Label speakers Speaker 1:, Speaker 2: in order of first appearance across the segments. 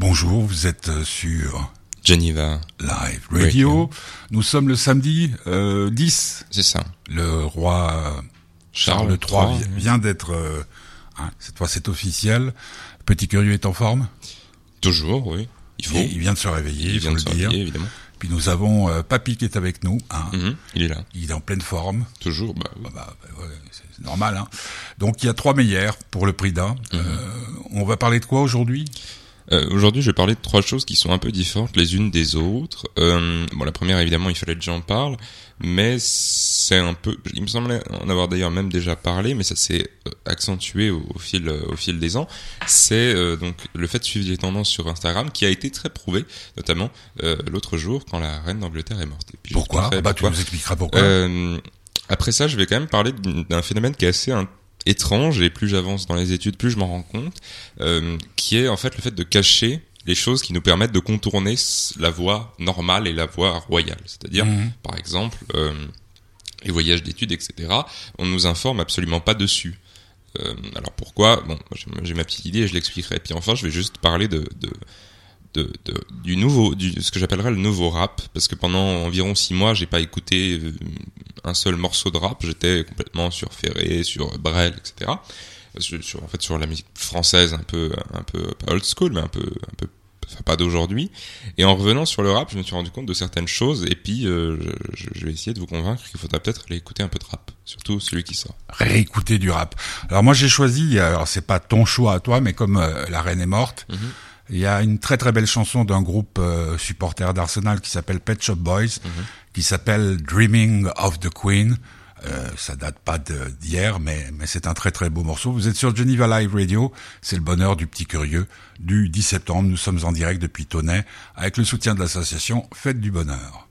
Speaker 1: Bonjour, vous êtes euh, sur
Speaker 2: Geneva
Speaker 1: Live Radio. Nous sommes le samedi euh, 10.
Speaker 2: C'est ça.
Speaker 1: Le roi euh, Charles, III vient d'être... Euh, hein, cette fois c'est officiel. Petit Curieux est en forme?
Speaker 2: Toujours, oui. Il faut.
Speaker 1: Il, vient de se réveiller, il,
Speaker 2: vient
Speaker 1: faut
Speaker 2: de se
Speaker 1: le dire.
Speaker 2: réveiller, évidemment.
Speaker 1: Puis nous avons euh, Papy qui est avec nous. Hein.
Speaker 2: Mhm, Il est là.
Speaker 1: Il est en pleine forme.
Speaker 2: Toujours. Bah, oui.
Speaker 1: Ah bah, bah, ouais, c'est normal. Hein. Donc il y a trois meilleurs pour le prix d'un.
Speaker 2: Mhm.
Speaker 1: Euh, on va parler de quoi aujourd'hui?
Speaker 2: Euh, Aujourd'hui, je vais parler de trois choses qui sont un peu différentes les unes des autres. Euh, bon, la première, évidemment, il fallait que j'en parle, mais c'est un peu. Il me semblait en avoir d'ailleurs même déjà parlé, mais ça s'est euh, accentué au, au fil euh, au fil des ans. C'est euh, donc le fait de suivre les tendances sur Instagram, qui a été très prouvé, notamment euh, l'autre jour quand la reine d'Angleterre est morte. Et puis, je
Speaker 1: Pourquoi? Bah tu
Speaker 2: pourquoi.
Speaker 1: nous expliqueras pourquoi.
Speaker 2: Euh, après ça, je vais quand même parler d'un phénomène qui est assez hein, étrange et plus j'avance dans les études, plus je m'en rends compte, euh, qui est en fait le fait de cacher les choses qui nous permettent de contourner la voie normale et la voie royale. C'est-à-dire,
Speaker 1: Mhm.
Speaker 2: par exemple, euh, les voyages d'études, etc. On nous informe absolument pas dessus. Euh, alors pourquoi? Bon, j'ai- ma petite idée et je l'expliquerai. Puis enfin, je vais juste parler de, de de, de- du nouveau, du, ce que j'appellerais le nouveau rap, parce que pendant environ six mois, j'ai pas écouté euh, un seul morceau de rap. J'étais complètement sur Ferré, sur Brel, etc. Sur, sur- en fait, sur la musique française, un peu, un peu pas old school, mais un peu, un peu, enfin pas d'aujourd'hui. Et en revenant sur le rap, je me suis rendu compte de certaines choses. Et puis, euh, je, je vais essayer de vous convaincre qu'il faudra peut-être aller écouter un peu de rap, surtout celui qui sort.
Speaker 1: réécouter du rap. Alors moi j'ai choisi, alors c'est pas ton choix à toi, mais comme euh, la reine est morte,
Speaker 2: Mhm.
Speaker 1: Il y a une très très belle chanson d'un groupe euh, supporter d'Arsenal qui s'appelle Pet Shop Boys,
Speaker 2: Mhm.
Speaker 1: qui s'appelle Dreaming of the Queen. Euh, ça date pas d'hier, mais, mais c'est un très très beau morceau. Vous êtes sur Geneva Live Radio, c'est le bonheur du petit curieux. Du 10 septembre, nous sommes en direct depuis Tonnet, avec le soutien de l'association Fête du Bonheur.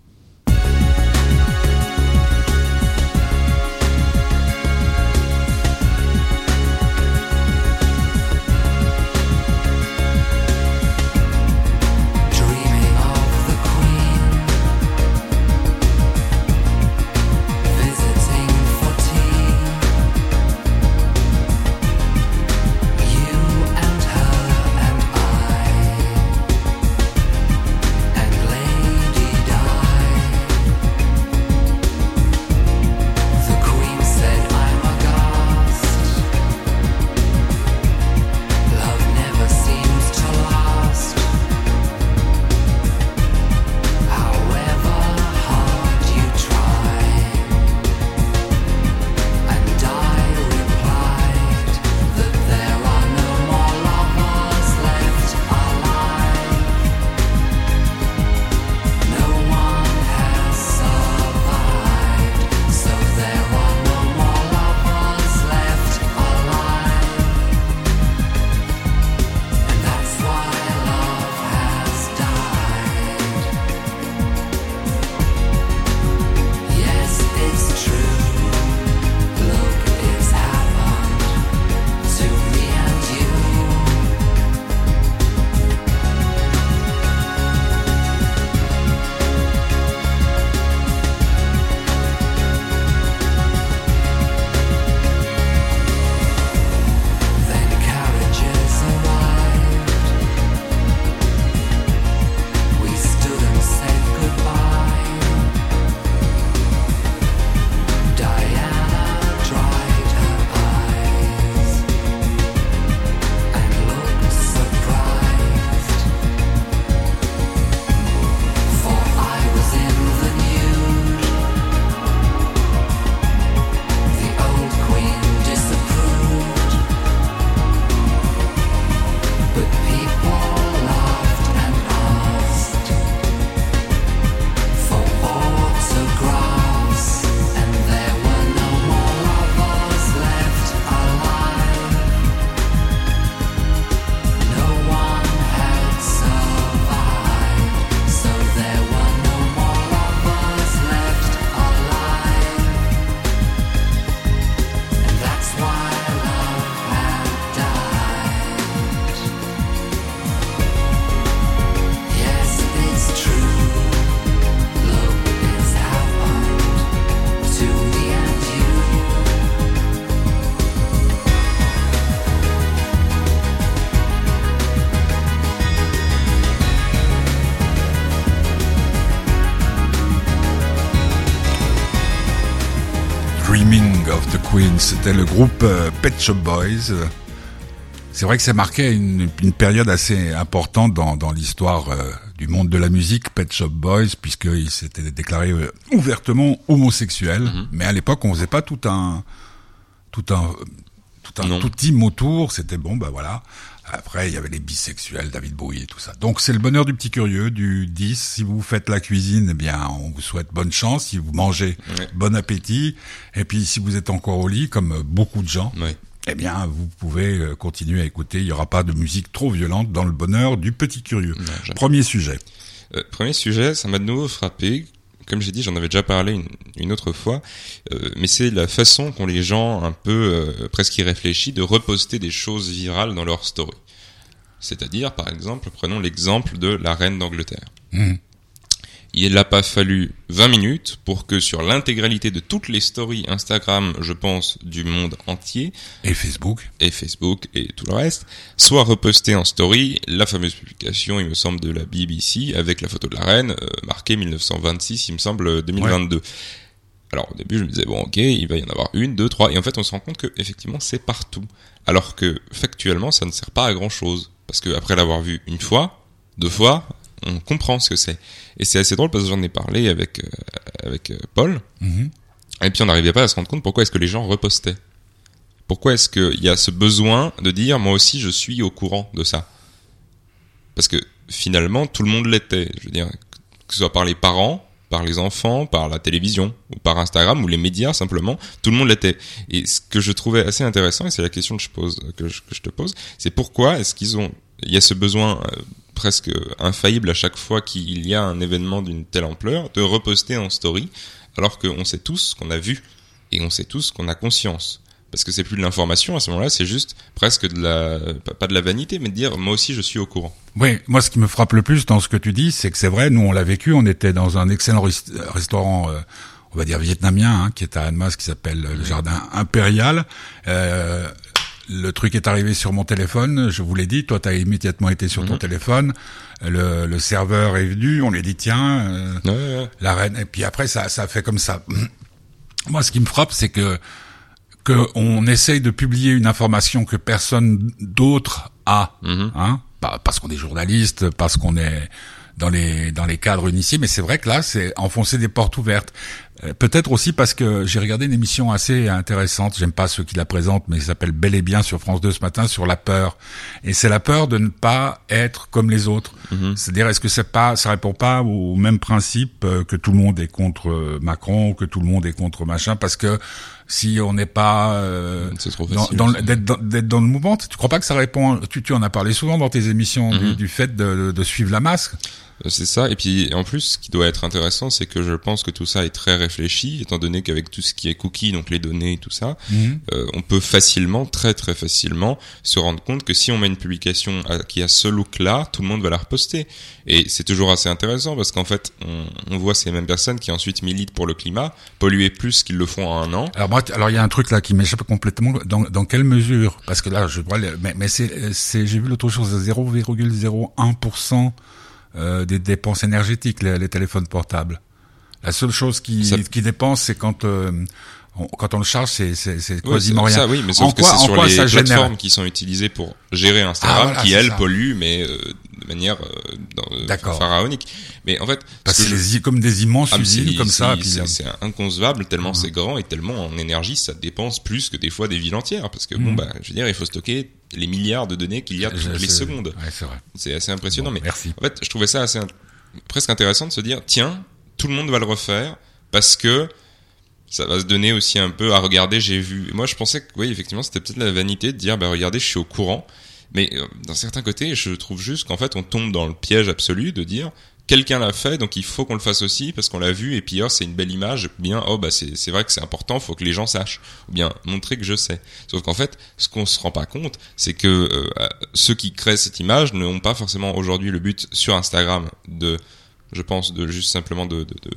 Speaker 3: Queen,
Speaker 1: c'était le groupe euh, Pet Shop Boys. C'est vrai que ça marquait une, une période assez importante dans, dans l'histoire euh, du monde de la musique, Pet Shop Boys, puisqu'ils s'étaient déclarés euh, ouvertement homosexuels.
Speaker 2: Mhm.
Speaker 1: Mais à l'époque, on faisait pas tout un tout un tout un tout team autour. C'était bon, bah voilà. Après, il y avait les bisexuels, David Bowie et tout ça. Donc, c'est le bonheur du petit curieux, du 10. Si vous faites la cuisine, eh bien, on vous souhaite bonne chance. Si vous mangez, bon appétit. Et puis, si vous êtes encore au lit, comme euh, beaucoup de gens, eh bien, vous pouvez euh, continuer à écouter. Il n'y aura pas de musique trop violente dans le bonheur du petit curieux.
Speaker 2: Non.
Speaker 1: Premier sujet.
Speaker 2: Euh, premier sujet, ça m'a de nouveau frappé. Comme j'ai dit, j'en avais déjà parlé une, autre fois, euh, mais c'est la façon qu'ont les gens un peu euh, presque irréfléchis de reposter des choses virales dans leur story. C'est-à-dire, par exemple, prenons l'exemple de la reine d'Angleterre.
Speaker 1: Mhm.
Speaker 2: Il n'a pas fallu 20 minutes pour que sur l'intégralité de toutes les stories Instagram, je pense, du monde entier,
Speaker 1: Et Facebook.
Speaker 2: et Facebook et tout le reste, soit reposté en story la fameuse publication, il me semble, de la BBC avec la photo de la reine, euh, marquée 1926, il me semble, euh, 2022. Alors au début je me disais bon ok il va y en avoir une, deux, trois et en fait on se rend compte que effectivement c'est partout alors que factuellement ça ne sert pas à grand chose parce que après l'avoir vu une fois, deux fois, on comprend ce que c'est et c'est assez drôle parce que j'en ai parlé avec euh, avec euh, Paul
Speaker 1: Mhm.
Speaker 2: et puis on n'arrivait pas à se rendre compte pourquoi est-ce que les gens repostaient. Pourquoi est-ce qu'il y a ce besoin de dire moi aussi je suis au courant de ça? Parce que finalement tout le monde l'était. Je veux dire que ce soit par les parents, par les enfants, par la télévision ou par Instagram ou les médias simplement, tout le monde l'était. Et ce que je trouvais assez intéressant et c'est la question que je pose que je, que je te pose, c'est pourquoi est-ce qu'ils ont il y a ce besoin euh, presque infaillible à chaque fois qu'il y a un événement d'une telle ampleur de reposter en story alors qu'on sait tous qu'on a vu et on sait tous qu'on a conscience. Parce que c'est plus de l'information à ce moment-là, c'est juste presque de la, pas- de la vanité, mais de dire moi aussi je suis au courant.
Speaker 1: Oui, moi ce qui me frappe le plus dans ce que tu dis, c'est que c'est vrai, nous on l'a vécu, on était dans un excellent rest- restaurant, euh, on va dire vietnamien, hein, qui est à Annemasse, qui s'appelle euh, le Jardin Impérial. Euh, le truc est arrivé sur mon téléphone, je vous l'ai dit, toi tu as immédiatement été sur ton
Speaker 2: Mhm.
Speaker 1: téléphone, le, le serveur est venu, on lui a dit tiens, euh,
Speaker 2: Ouais, ouais.
Speaker 1: la reine. Et puis après, ça, ça fait comme ça. Moi, ce qui me frappe, c'est que que on essaye de publier une information que personne d'autre a,
Speaker 2: Mhm.
Speaker 1: hein, parce qu'on est journaliste, parce qu'on est dans les dans les cadres initiés, mais c'est vrai que là, c'est enfoncer des portes ouvertes. Euh, Peut-être aussi parce que j'ai regardé une émission assez intéressante. J'aime pas ceux qui la présentent, mais ça s'appelle Bel et Bien sur France 2 ce matin sur la peur. Et c'est la peur de ne pas être comme les autres.
Speaker 2: Mhm.
Speaker 1: C'est-à-dire, est-ce que c'est pas, ça répond pas au même principe euh, que tout le monde est contre euh, Macron, que tout le monde est contre machin, parce que si on n'est pas euh, dans, dans d'être dans, le mouvement, tu crois pas que ça répond? Tu, tu en as parlé souvent dans tes émissions du,
Speaker 2: Mhm.
Speaker 1: du fait de, de suivre la masque.
Speaker 2: Euh, C'est ça. Et puis, en plus, ce qui doit être intéressant, c'est que je pense que tout ça est très réfléchi, étant donné qu'avec tout ce qui est cookies, donc les données et tout ça, euh, on peut facilement, très très facilement, se rendre compte que si on met une publication à- qui a ce look-là, tout le monde va la reposter. Et c'est toujours assez intéressant parce qu'en fait, on, on voit ces mêmes personnes qui ensuite militent pour le climat, polluer plus qu'ils le font en un an.
Speaker 1: Alors moi, alors il y a un truc là qui m'échappe complètement. Dans, dans quelle mesure? Parce que là, je vois, mais, mais c'est, c'est, j'ai vu l'autre chose, 0,01% euh, des dépenses énergétiques les, les téléphones portables. La seule chose qui,
Speaker 2: Ça-
Speaker 1: qui dépense, c'est quand euh, on, quand on le charge, c'est, c'est, quasiment
Speaker 2: c'est-
Speaker 1: rien.
Speaker 2: Ça, oui, mais
Speaker 1: En
Speaker 2: sauf que
Speaker 1: quoi-
Speaker 2: c'est
Speaker 1: en
Speaker 2: sur les plateformes qui sont utilisées pour gérer Instagram,
Speaker 1: Ah, voilà,
Speaker 2: qui elles
Speaker 1: ça.
Speaker 2: polluent, mais euh, de manière euh, euh, pharaonique. Mais en fait,
Speaker 1: Parce
Speaker 2: ce
Speaker 1: que
Speaker 2: que
Speaker 1: c'est les i- comme des immenses
Speaker 2: Ah,
Speaker 1: usines comme ça.
Speaker 2: c'est-
Speaker 1: euh,
Speaker 2: inconcevable tellement
Speaker 1: Mhm.
Speaker 2: c'est grand et tellement en énergie ça dépense plus que des fois des villes entières parce que bon
Speaker 1: Mhm.
Speaker 2: bah je veux dire il faut stocker les milliards de données qu'il y a toutes
Speaker 1: je-
Speaker 2: les secondes.
Speaker 1: Ouais, c'est vrai.
Speaker 2: C'est assez impressionnant
Speaker 1: Bon,
Speaker 2: mais
Speaker 1: Merci.
Speaker 2: en fait je trouvais ça assez presque intéressant de se dire tiens tout le monde va le refaire parce que ça va se donner aussi un peu à regarder j'ai vu. Moi je pensais que oui effectivement c'était peut-être la vanité de dire bah regardez je suis au courant mais euh, d'un certain côté je trouve juste qu'en fait on tombe dans le piège absolu de dire quelqu'un l'a fait, donc il faut qu'on le fasse aussi parce qu'on l'a vu et puis oh, c'est une belle image. ou Bien, oh bah c'est vrai que c'est important, faut que les gens sachent. Ou bien montrer que je sais. Sauf qu'en fait, ce qu'on se rend pas compte, c'est que euh, ceux qui créent cette image n'ont pas forcément aujourd'hui le but sur Instagram de, je pense, de juste simplement de, de, de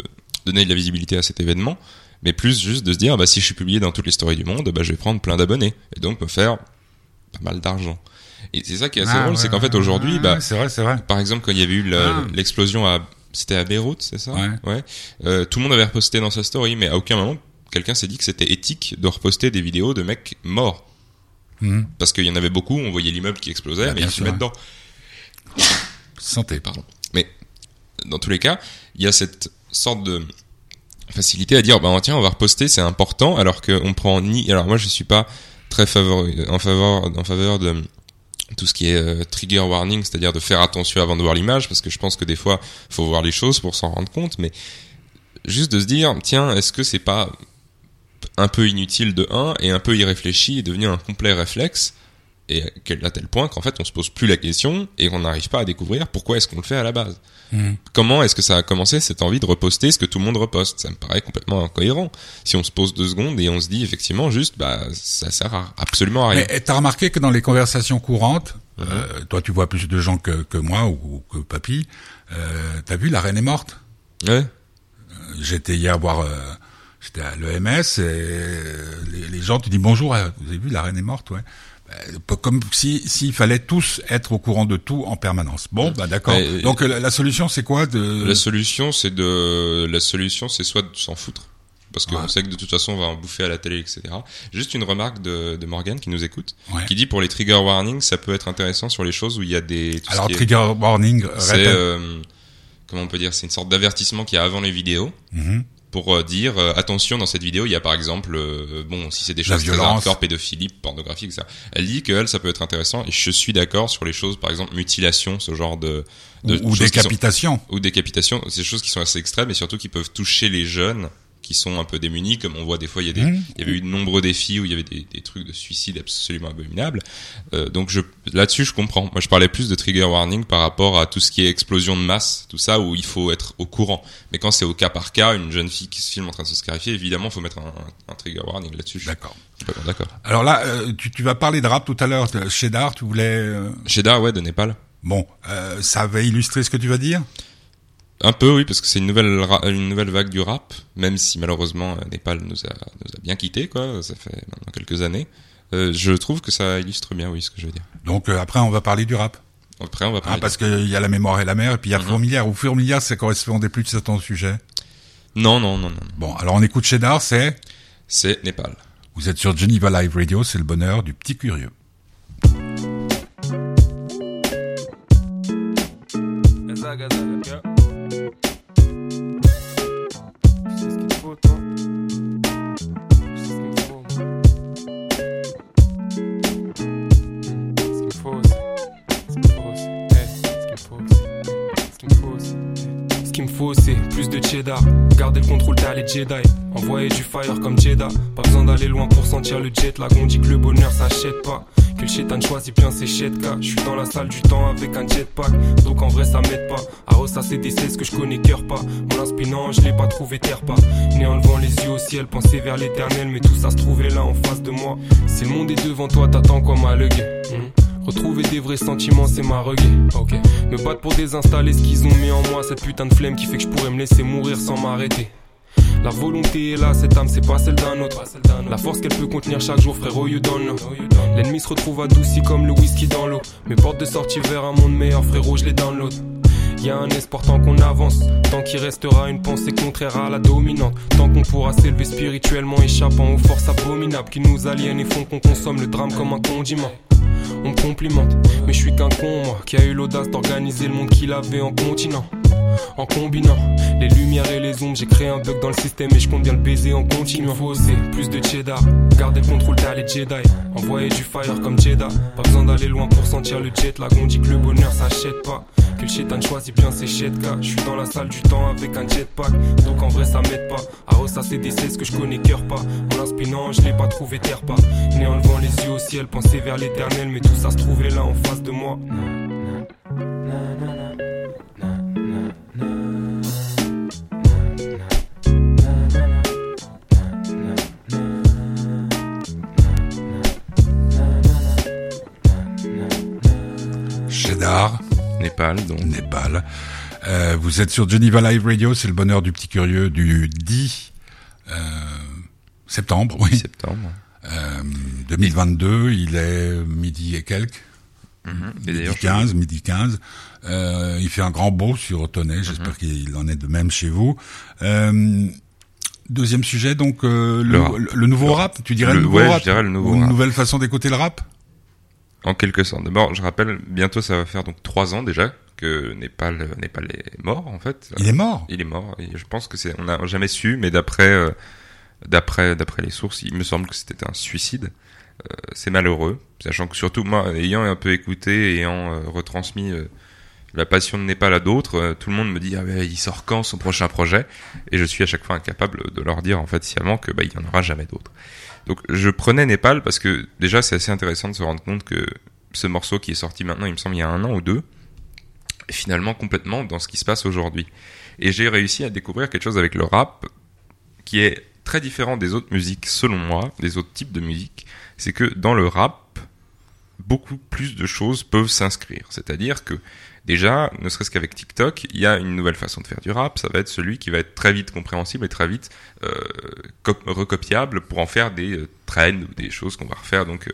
Speaker 2: donner de la visibilité à cet événement, mais plus juste de se dire bah si je suis publié dans toutes les stories du monde, bah je vais prendre plein d'abonnés et donc me faire pas mal d'argent. Et c'est ça qui est assez
Speaker 1: Ah,
Speaker 2: drôle,
Speaker 1: ouais,
Speaker 2: c'est qu'en fait
Speaker 1: ouais,
Speaker 2: aujourd'hui,
Speaker 1: ouais,
Speaker 2: bah
Speaker 1: c'est vrai, c'est vrai.
Speaker 2: par exemple, quand il y avait eu
Speaker 1: Ah.
Speaker 2: l'explosion à, c'était à Beyrouth, c'est ça?
Speaker 1: Ouais.
Speaker 2: Euh, tout le monde avait reposté dans sa story, mais à aucun moment quelqu'un s'est dit que c'était éthique de reposter des vidéos de mecs morts.
Speaker 1: Mhm.
Speaker 2: Parce qu'il y en avait beaucoup, on voyait l'immeuble qui explosait,
Speaker 1: Bah,
Speaker 2: mais ils se
Speaker 1: ouais.
Speaker 2: dedans.
Speaker 1: Santé.
Speaker 2: Pardon. Mais dans tous les cas, il y a cette sorte de facilité à dire, bah tiens, on va reposter, c'est important, alors qu'on prend ni. Alors moi, je suis pas très faveur en faveur en faveur de tout ce qui est euh, trigger warning, c'est-à-dire de faire attention avant de voir l'image, parce que je pense que des fois, faut voir les choses pour s'en rendre compte, mais juste de se dire, tiens, est-ce que c'est pas un peu inutile de 1 et un peu irréfléchi et devenu un complet réflexe et à tel point qu'en fait on se pose plus la question et qu'on n'arrive pas à découvrir pourquoi est-ce qu'on le fait à la base.
Speaker 1: Mhm.
Speaker 2: Comment est-ce que ça a commencé cette envie de reposter ce que tout le monde reposte? Ça me paraît complètement incohérent. Si on se pose deux secondes et on se dit effectivement juste bah ça sert à absolument à rien.
Speaker 1: Mais t'as remarqué que dans les conversations courantes, euh, toi tu vois plus de gens que, que moi ou, que papy, euh, t'as vu la reine est morte
Speaker 2: Ouais.
Speaker 1: J'étais hier voir, euh, j'étais à l'EMS et euh, les, les gens te disent bonjour, euh, vous avez vu la reine est morte, ouais. Euh, Comme si s'il fallait tous être au courant de tout en permanence. Bon, bah d'accord.
Speaker 2: Et-
Speaker 1: Donc euh, la, la solution c'est quoi de
Speaker 2: La solution c'est de la solution c'est soit de s'en foutre parce qu'on
Speaker 1: Ouais.
Speaker 2: sait que de toute façon on va en bouffer à la télé etc. Juste une remarque de, de Morgan qui nous écoute
Speaker 1: Ouais.
Speaker 2: qui dit pour les trigger warnings ça peut être intéressant sur les choses où il y a des tout ce
Speaker 1: Alors
Speaker 2: qui est-
Speaker 1: trigger warning,
Speaker 2: C'est euh, comment on peut dire, c'est une sorte d'avertissement qu'il y a avant les vidéos
Speaker 1: Mhm.
Speaker 2: Pour euh, dire euh, attention dans cette vidéo il y a par exemple euh, bon si c'est des choses très hardcore pédophilie pornographique etc. Elle dit que elle ça peut être intéressant et je suis d'accord sur les choses par exemple mutilation ce genre de, de
Speaker 1: ou, ou
Speaker 2: sont-
Speaker 1: décapitation.
Speaker 2: ou décapitation c'est des choses qui sont assez extrêmes et surtout qui peuvent toucher les jeunes qui sont un peu démunis comme on voit des fois il y a des il y avait eu de nombreux défis où il y avait des, des trucs de suicide absolument abominables euh, donc je là-dessus je comprends moi je parlais plus de trigger warning par rapport à tout ce qui est explosion de masse tout ça où il faut être au courant mais quand c'est au cas par cas une jeune fille qui se filme en train de se scarifier évidemment il faut mettre un, un trigger warning là-dessus
Speaker 1: D'accord.
Speaker 2: d'accord
Speaker 1: Alors là, euh, tu, tu vas parler de rap tout à l'heure. de- Chez Dar, tu voulais. euh,
Speaker 2: Sheda ouais de Népal
Speaker 1: Bon, euh, ça va illustrer ce que tu vas dire?
Speaker 2: Un peu, oui, parce que c'est une nouvelle une nouvelle vague du rap, même si malheureusement euh, Népal nous a nous a bien quitté quoi, ça fait maintenant quelques années. Euh, je trouve que ça illustre bien, oui, ce que je veux dire.
Speaker 1: Donc euh, après, on va parler du rap.
Speaker 2: Après, on va
Speaker 1: Hein,
Speaker 2: parler.
Speaker 1: parce qu'il y a la mémoire et la mer, et puis il y a
Speaker 2: Mhm.
Speaker 1: Fourmilière. Ou Fourmilière, ça correspondait plus à ton sujet.
Speaker 2: Non, non, non, non.
Speaker 1: Bon, alors on écoute chez Dar, c'est...
Speaker 2: C'est Népal.
Speaker 1: Vous êtes sur Geneva Live Radio, c'est le bonheur du petit curieux.
Speaker 4: Yeah. Sais ce qu'il te faut, toi. Je sais ce qu'il me faut. Hmm, Ce qu'il me faut aussi. Ce qu'il me faut ce. Ce. Ce c'est plus de cheddar. Garder le contrôle, t'as les Jedi. Envoyer du fire comme Jeddah. Pas besoin d'aller loin pour sentir le jet lag. On que le bonheur s'achète pas. Que le shaitan choisit bien ses chetka. Je suis dans la salle du temps avec un jetpack. Donc en vrai, ça m'aide pas. À ressasser des cesses que je connais cœur pas. Mon inspirant, je l'ai pas trouvé terre pas. Né en levant les yeux au ciel, penser vers l'éternel. Mais tout ça se trouvait là en face de moi. Si le monde est devant toi, t'attends quoi ma legue Retrouver des vrais sentiments, c'est ma reggae. Ok. Me battre pour désinstaller ce qu'ils ont mis en moi. Cette putain de flemme qui fait que je pourrais me laisser mourir sans m'arrêter. La volonté est là, cette âme c'est pas celle d'un autre. La force qu'elle peut contenir chaque jour, frérot, you don't know. L'ennemi se retrouve adouci comme le whisky dans l'eau. Mes portes de sortie vers un monde meilleur, frérot, je les download. Y a un espoir tant qu'on avance, tant qu'il restera une pensée contraire à la dominante, tant qu'on pourra s'élever spirituellement, échappant aux forces abominables qui nous aliènent et font qu'on consomme le drame comme un condiment. On me complimente, mais je suis qu'un con, moi, qui a eu l'audace d'organiser le monde qu'il avait en continent. En combinant les lumières et les ombres, j'ai créé un bug dans le système et je compte bien le baiser en continuant. Faut oser, plus de cheddar, garder le contrôle, t'as les Jedi. Envoyer du fire comme Jeddah. Pas besoin d'aller loin pour sentir le jet lag. On dit que le bonheur s'achète pas. Que le shaitan choisit bien ses chetka. Je suis dans la salle du temps avec un jetpack. Donc en vrai, ça m'aide pas. À ressasser des cesses que je connais cœur pas. Mon inspirant, je l'ai pas trouvé terre pas. Né en levant les yeux au ciel, penser vers l'éternel. Mais tout ça se trouvait là en face de moi.
Speaker 2: Népal, donc.
Speaker 1: Népal. Euh, vous êtes sur Geneva Live Radio, c'est le bonheur du petit curieux du 10 euh, septembre, oui,
Speaker 2: septembre.
Speaker 1: euh, 2022. Il est midi et quelques,
Speaker 2: Et
Speaker 1: midi
Speaker 2: d'ailleurs,
Speaker 1: 15, midi 15. Euh, il fait un grand beau sur Autonnet, j'espère qu'il en est de même chez vous. Euh, Deuxième sujet, donc euh, le, nouveau
Speaker 2: Le-
Speaker 1: rap. Tu dirais le,
Speaker 2: le-
Speaker 1: nouveau
Speaker 2: ouais,
Speaker 1: rap
Speaker 2: je dirais le nouveau
Speaker 1: Ou une
Speaker 2: rap.
Speaker 1: nouvelle façon d'écouter le rap
Speaker 2: En quelque sorte. D'abord, je rappelle, bientôt ça va faire donc trois ans déjà que Népal, Népal est mort en fait.
Speaker 1: Il est mort?
Speaker 2: Il est mort. Et je pense que c'est, on n'a jamais su, mais d'après, euh, d'après, d'après les sources, il me semble que c'était un suicide. Euh, c'est malheureux, sachant que surtout moi, ayant un peu écouté, ayant euh, retransmis euh, la passion de Népal à d'autres, euh, tout le monde me dit ah ouais, il sort quand son prochain projet? Et je suis à chaque fois incapable de leur dire en fait sciemment que bah il y en aura jamais d'autres. Donc je prenais Népal parce que déjà c'est assez intéressant de se rendre compte que ce morceau qui est sorti maintenant, il me semble il y a un an ou deux, est finalement complètement dans ce qui se passe aujourd'hui. Et j'ai réussi à découvrir quelque chose avec le rap qui est très différent des autres musiques, selon moi, des autres types de musique. C'est que dans le rap, beaucoup plus de choses peuvent s'inscrire. C'est-à-dire que déjà, ne serait-ce qu'avec TikTok, il y a une nouvelle façon de faire du rap. Ça va être celui qui va être très vite compréhensible et très vite euh, cop- recopiable pour en faire des euh, trends ou des choses qu'on va refaire donc euh,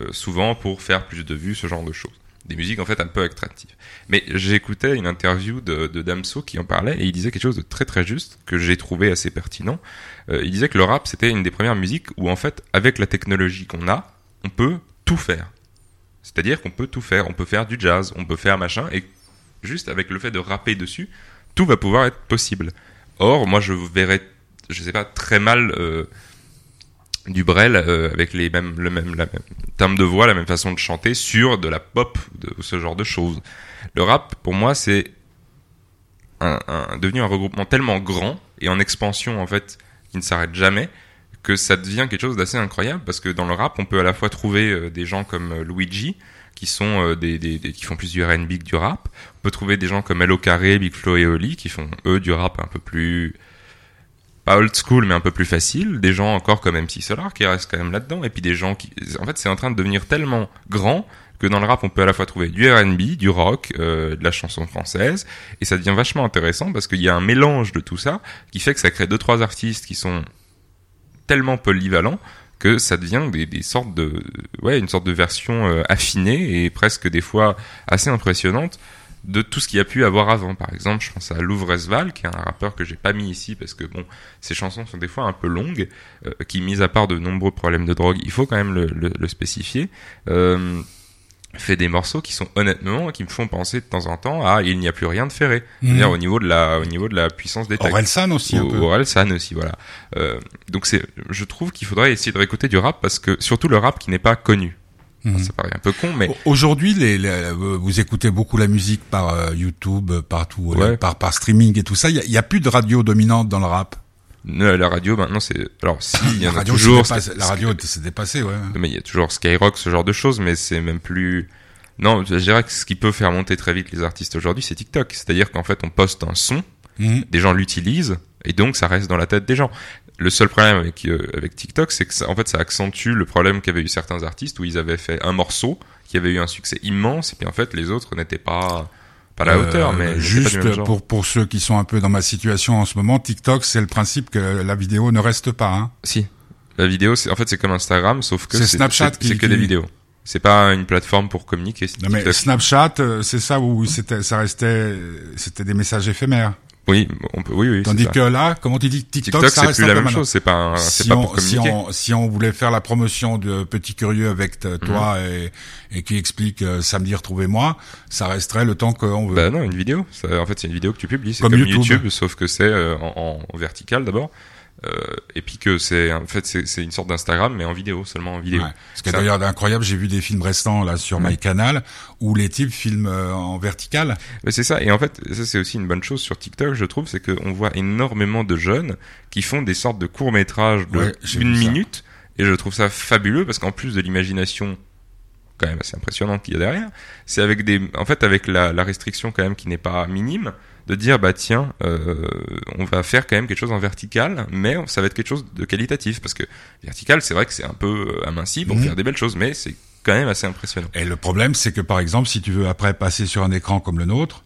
Speaker 2: euh, souvent pour faire plus de vues, ce genre de choses. Des musiques en fait un peu attractives. Mais j'écoutais une interview de, de Damso qui en parlait et il disait quelque chose de très très juste que j'ai trouvé assez pertinent. Il disait que le rap c'était une des premières musiques où en fait avec la technologie qu'on a, on peut tout faire. C'est-à-dire qu'on peut tout faire, on peut faire du jazz, on peut faire machin et juste avec le fait de rapper dessus, tout va pouvoir être possible. Or, moi je verrais, je sais pas, très mal euh, du Brel euh, avec les mêmes, le même, la même terme de voix, la même façon de chanter sur de la pop de, ou ce genre de choses. Le rap, pour moi, c'est devenu un regroupement tellement grand et en expansion en fait qui ne s'arrête jamais que ça devient quelque chose d'assez incroyable parce que dans le rap on peut à la fois trouver euh, des gens comme euh, Luigi qui sont euh, des, qui font plus du R&B que du rap. On peut trouver des gens comme Hello Carré, Big Flo et Oli qui font eux du rap un peu plus pas old school mais un peu plus facile. Des gens encore comme MC Solar qui restent quand même là-dedans. Et puis des gens qui en fait c'est en train de devenir tellement grand que dans le rap on peut à la fois trouver du R&B, du rock, de la chanson française. Et ça devient vachement intéressant parce qu'il y a un mélange de tout ça qui fait que ça crée deux trois artistes qui sont tellement polyvalents que ça devient des, sortes de ouais une sorte de version euh, affinée et presque des fois assez impressionnante de tout ce qu'il y a pu avoir avant. Par exemple je pense à Louvre Esval qui est un rappeur que j'ai pas mis ici parce que bon ses chansons sont des fois un peu longues euh, qui mis à part de nombreux problèmes de drogue il faut quand même le spécifier. Euh, fait des morceaux qui sont honnêtement qui me font penser de temps en temps à il n'y a plus rien de ferré c'est-à-dire
Speaker 1: Mhm.
Speaker 2: au niveau de la au niveau de la puissance des textes
Speaker 1: Orelsan aussi un
Speaker 2: ou
Speaker 1: peu.
Speaker 2: Orelsan aussi, voilà. Euh, donc c'est, je trouve qu'il faudrait essayer de réécouter du rap parce que surtout le rap qui n'est pas connu.
Speaker 1: Mhm.
Speaker 2: Ça paraît un peu con, mais
Speaker 1: Au- Aujourd'hui, les, les- euh, vous écoutez beaucoup la musique par euh, YouTube, euh, partout, euh, par, par streaming et tout ça. Il y y a plus de radio dominante dans le rap.
Speaker 2: La radio maintenant c'est, alors si il y en a
Speaker 1: radio,
Speaker 2: toujours,
Speaker 1: dépassé- la radio s'est dépassée, ouais.
Speaker 2: mais il y a toujours Skyrock, ce genre de choses, mais c'est même plus. Non, je dirais que ce qui peut faire monter très vite les artistes aujourd'hui, c'est TikTok. C'est-à-dire qu'en fait, on poste un son,
Speaker 1: Mhm.
Speaker 2: des gens l'utilisent et donc ça reste dans la tête des gens. Le seul problème avec euh, avec TikTok, c'est que ça, en fait ça accentue le problème qu'avaient eu certains artistes où ils avaient fait un morceau qui avait eu un succès immense et puis en fait les autres n'étaient pas pas la hauteur,
Speaker 1: Euh,
Speaker 2: mais n'étaient pas
Speaker 1: juste pour pour ceux qui sont un peu dans ma situation en ce moment, TikTok, c'est le principe que la vidéo ne reste pas. Hein.
Speaker 2: si la vidéo, c'est en fait c'est comme Instagram sauf que
Speaker 1: C'est Snapchat
Speaker 2: c'est
Speaker 1: qui-
Speaker 2: c'est que
Speaker 1: qui-
Speaker 2: des vidéos. C'est pas une plateforme pour communiquer.
Speaker 1: Non mais. Snapchat, euh, c'est ça où c'était, ça restait, c'était des messages éphémères.
Speaker 2: Oui, on peut, oui, oui.
Speaker 1: Tandis que
Speaker 2: ça.
Speaker 1: là, comment tu dis TikTok,
Speaker 2: TikTok, c'est plus la même
Speaker 1: maintenant.
Speaker 2: chose. C'est pas, c'est
Speaker 1: si
Speaker 2: pas
Speaker 1: on,
Speaker 2: pour
Speaker 1: si
Speaker 2: communiquer.
Speaker 1: on si on voulait faire la promotion de Petit Curieux avec t- toi
Speaker 2: Mhm.
Speaker 1: et, et qui explique euh, samedi retrouvez-moi, ça resterait le temps qu'on veut.
Speaker 2: Bah non, une vidéo. Ça, en fait, c'est une vidéo que tu publies. C'est
Speaker 1: Comme
Speaker 2: comme,
Speaker 1: YouTube.
Speaker 2: YouTube. sauf que c'est euh, en, en vertical d'abord. Euh, et puis que c'est en fait c'est une sorte d'Instagram mais en vidéo seulement en vidéo.
Speaker 1: Ouais. Ce qui est d'ailleurs incroyable, j'ai vu des films restants là sur
Speaker 2: Ouais.
Speaker 1: MyCanal où les types filment euh, en vertical.
Speaker 2: Mais c'est ça. Et en fait, ça c'est aussi une bonne chose sur TikTok, je trouve, c'est qu'on voit énormément de jeunes qui font des sortes de courts métrages de
Speaker 1: Ouais,
Speaker 2: une minute. Et je trouve ça fabuleux parce qu'en plus de l'imagination quand même assez impressionnante qu'il y a derrière, c'est avec des, en fait, avec la, la restriction quand même qui n'est pas minime, de dire bah tiens, euh, on va faire quand même quelque chose en vertical, mais ça va être quelque chose de qualitatif parce que vertical, c'est vrai que c'est un peu euh, aminci pour
Speaker 1: Mhm.
Speaker 2: faire des belles choses, mais c'est quand même assez impressionnant.
Speaker 1: Et le problème, c'est que par exemple, si tu veux après passer sur un écran comme le nôtre,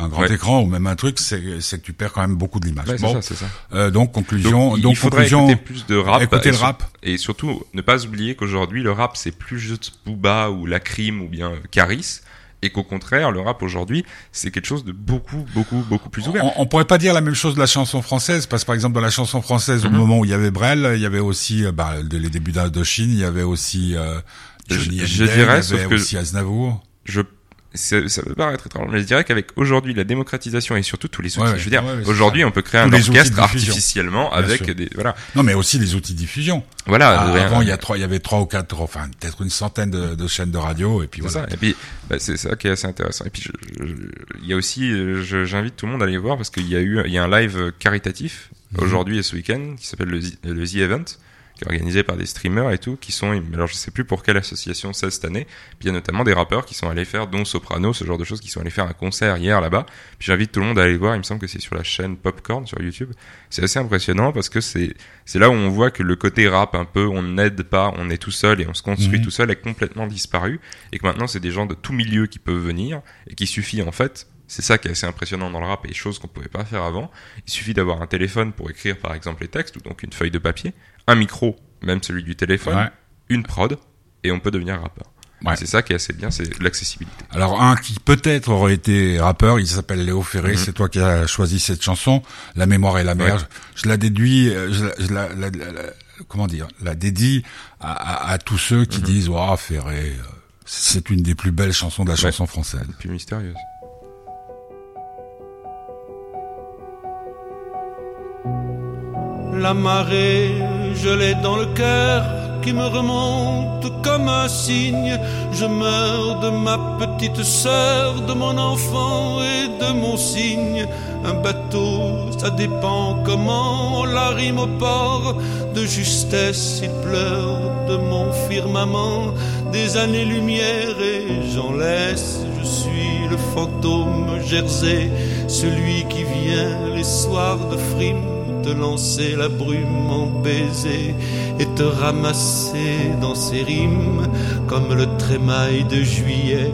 Speaker 1: un grand
Speaker 2: Ouais.
Speaker 1: écran ou même un truc, c'est que tu perds quand même beaucoup de l'image.
Speaker 2: Ouais,
Speaker 1: bon,
Speaker 2: ça, c'est ça.
Speaker 1: euh, donc conclusion,
Speaker 2: il-
Speaker 1: donc
Speaker 2: il faudrait
Speaker 1: conclusion,
Speaker 2: écouter plus de rap.
Speaker 1: écouter
Speaker 2: et
Speaker 1: le
Speaker 2: sur-
Speaker 1: rap.
Speaker 2: Et surtout, ne pas oublier qu'aujourd'hui, le rap, c'est plus juste Booba ou La Crime ou bien Caris. Et qu'au contraire, le rap aujourd'hui, c'est quelque chose de beaucoup, beaucoup, beaucoup plus ouvert.
Speaker 1: On, on pourrait pas dire la même chose de la chanson française, parce que par exemple dans la chanson française, au
Speaker 2: Mhm.
Speaker 1: moment où il y avait Brel, il y avait aussi euh, bah, les débuts d'Indochine, il y avait aussi euh, Johnny
Speaker 2: Je- je
Speaker 1: Hallyday,
Speaker 2: dirais,
Speaker 1: il y
Speaker 2: sauf
Speaker 1: avait
Speaker 2: que-
Speaker 1: aussi Aznavour.
Speaker 2: je c'est- ça peut paraître étrange, mais je dirais qu'avec aujourd'hui la démocratisation et surtout tous les outils,
Speaker 1: Ouais,
Speaker 2: je veux dire,
Speaker 1: ouais,
Speaker 2: aujourd'hui
Speaker 1: ça.
Speaker 2: on peut créer
Speaker 1: Tous
Speaker 2: un
Speaker 1: les outils de
Speaker 2: orchestre
Speaker 1: diffusion.
Speaker 2: artificiellement
Speaker 1: Bien
Speaker 2: avec
Speaker 1: sûr.
Speaker 2: des voilà,
Speaker 1: Non, mais aussi les outils de diffusion.
Speaker 2: voilà.
Speaker 1: Ah,
Speaker 2: rien-
Speaker 1: avant, il y a trois, il y avait trois ou quatre, enfin peut-être une centaine de, de chaînes de radio, et puis
Speaker 2: C'est
Speaker 1: voilà.
Speaker 2: ça. Et puis, bah, c'est ça qui est assez intéressant. Et puis, je- je- il y a aussi, euh, je- j'invite tout le monde à aller voir parce qu'il y a eu, il y a un live caritatif
Speaker 1: Mhm.
Speaker 2: aujourd'hui et ce week-end qui s'appelle le, le The Event, qui est organisé par des streamers et tout, qui sont, alors je sais plus pour quelle association c'est cette année. Puis il y a notamment des rappeurs qui sont allés faire, dont Soprano, ce genre de choses, qui sont allés faire un concert hier là-bas. Puis j'invite tout le monde à aller voir. Il me semble que c'est sur la chaîne Popcorn sur YouTube. C'est assez impressionnant parce que c'est, c'est là où on voit que le côté rap un peu, on n'aide pas, on est tout seul et on se construit
Speaker 1: Mhm.
Speaker 2: tout seul, est complètement disparu et que maintenant c'est des gens de tout milieu qui peuvent venir et qu'il suffit en fait, c'est ça qui est assez impressionnant dans le rap et chose qu'on pouvait pas faire avant. Il suffit d'avoir un téléphone pour écrire par exemple les textes ou donc une feuille de papier, un micro, même celui du téléphone,
Speaker 1: Ouais.
Speaker 2: une prod et on peut devenir rappeur.
Speaker 1: Ouais.
Speaker 2: C'est ça qui est assez bien, c'est l'accessibilité.
Speaker 1: Alors un qui peut-être aurait été rappeur, il s'appelle Léo Ferré,
Speaker 2: Mhm.
Speaker 1: c'est toi qui as choisi cette chanson, La mémoire et la mer.
Speaker 2: Ouais.
Speaker 1: Je, je la déduis, euh, je, la, je la- la- la- la- comment dire, la dédie à, à- à tous ceux
Speaker 2: Mhm.
Speaker 1: qui disent, waouh Ferré, euh, c'est une des plus belles chansons de la chanson française.
Speaker 2: Plus mystérieuse.
Speaker 5: La marée, je l'ai dans le cœur qui me remonte comme un signe. Je meurs de ma petite sœur, de mon enfant et de mon cygne. Un bateau, ça dépend comment on la rime au port. De justesse, il pleure de mon firmament. Des années-lumière et j'en laisse. Je suis le fantôme Jersey, celui qui vient soirs de frime te lancer la brume en baiser et te ramasser dans ses rimes comme le trémail de juillet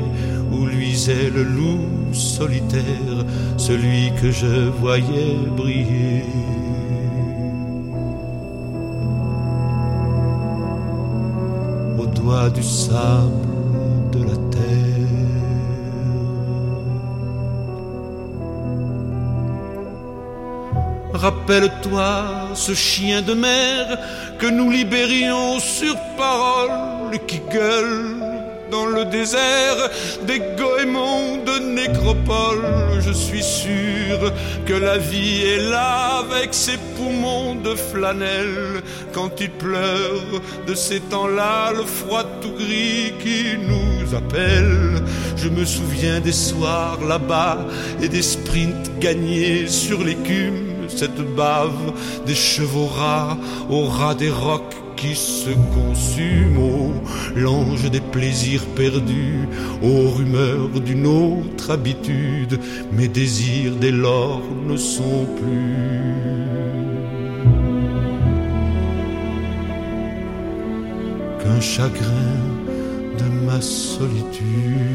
Speaker 5: où luisait le loup solitaire, celui que je voyais briller. Au doigt du sable Rappelle-toi ce chien de mer que nous libérions sur parole, qui gueule dans le désert des goémons de nécropole. Je suis sûr que la vie est là avec ses poumons de flanelle. Quand il pleure de ces temps-là, le froid tout gris qui nous appelle. Je me souviens des soirs là-bas et des sprints gagnés sur l'écume cette bave des chevaux rats au ras des rocs qui se consument, oh, l'ange des plaisirs perdus, aux rumeurs d'une autre habitude, mes désirs dès lors ne sont plus qu'un chagrin de ma solitude.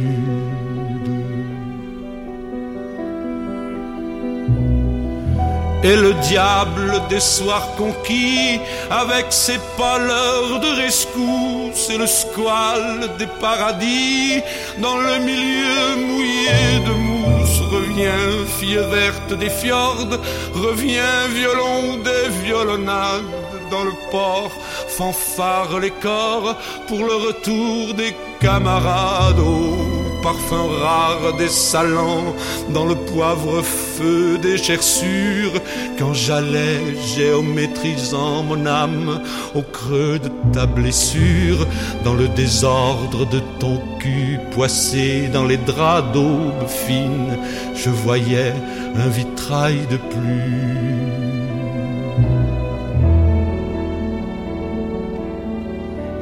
Speaker 5: Et le diable des soirs conquis, avec ses pâleurs de rescousse et le squale des paradis, dans le milieu mouillé de mousse, revient fille verte des fjords, revient violon des violonnades dans le port, fanfare les corps pour le retour des camarades. Parfum rare des salants, dans le poivre feu des gerçures, quand j'allais géométrisant mon âme au creux de ta blessure, dans le désordre de ton cul poissé dans les draps d'aube fine, je voyais un vitrail de plus.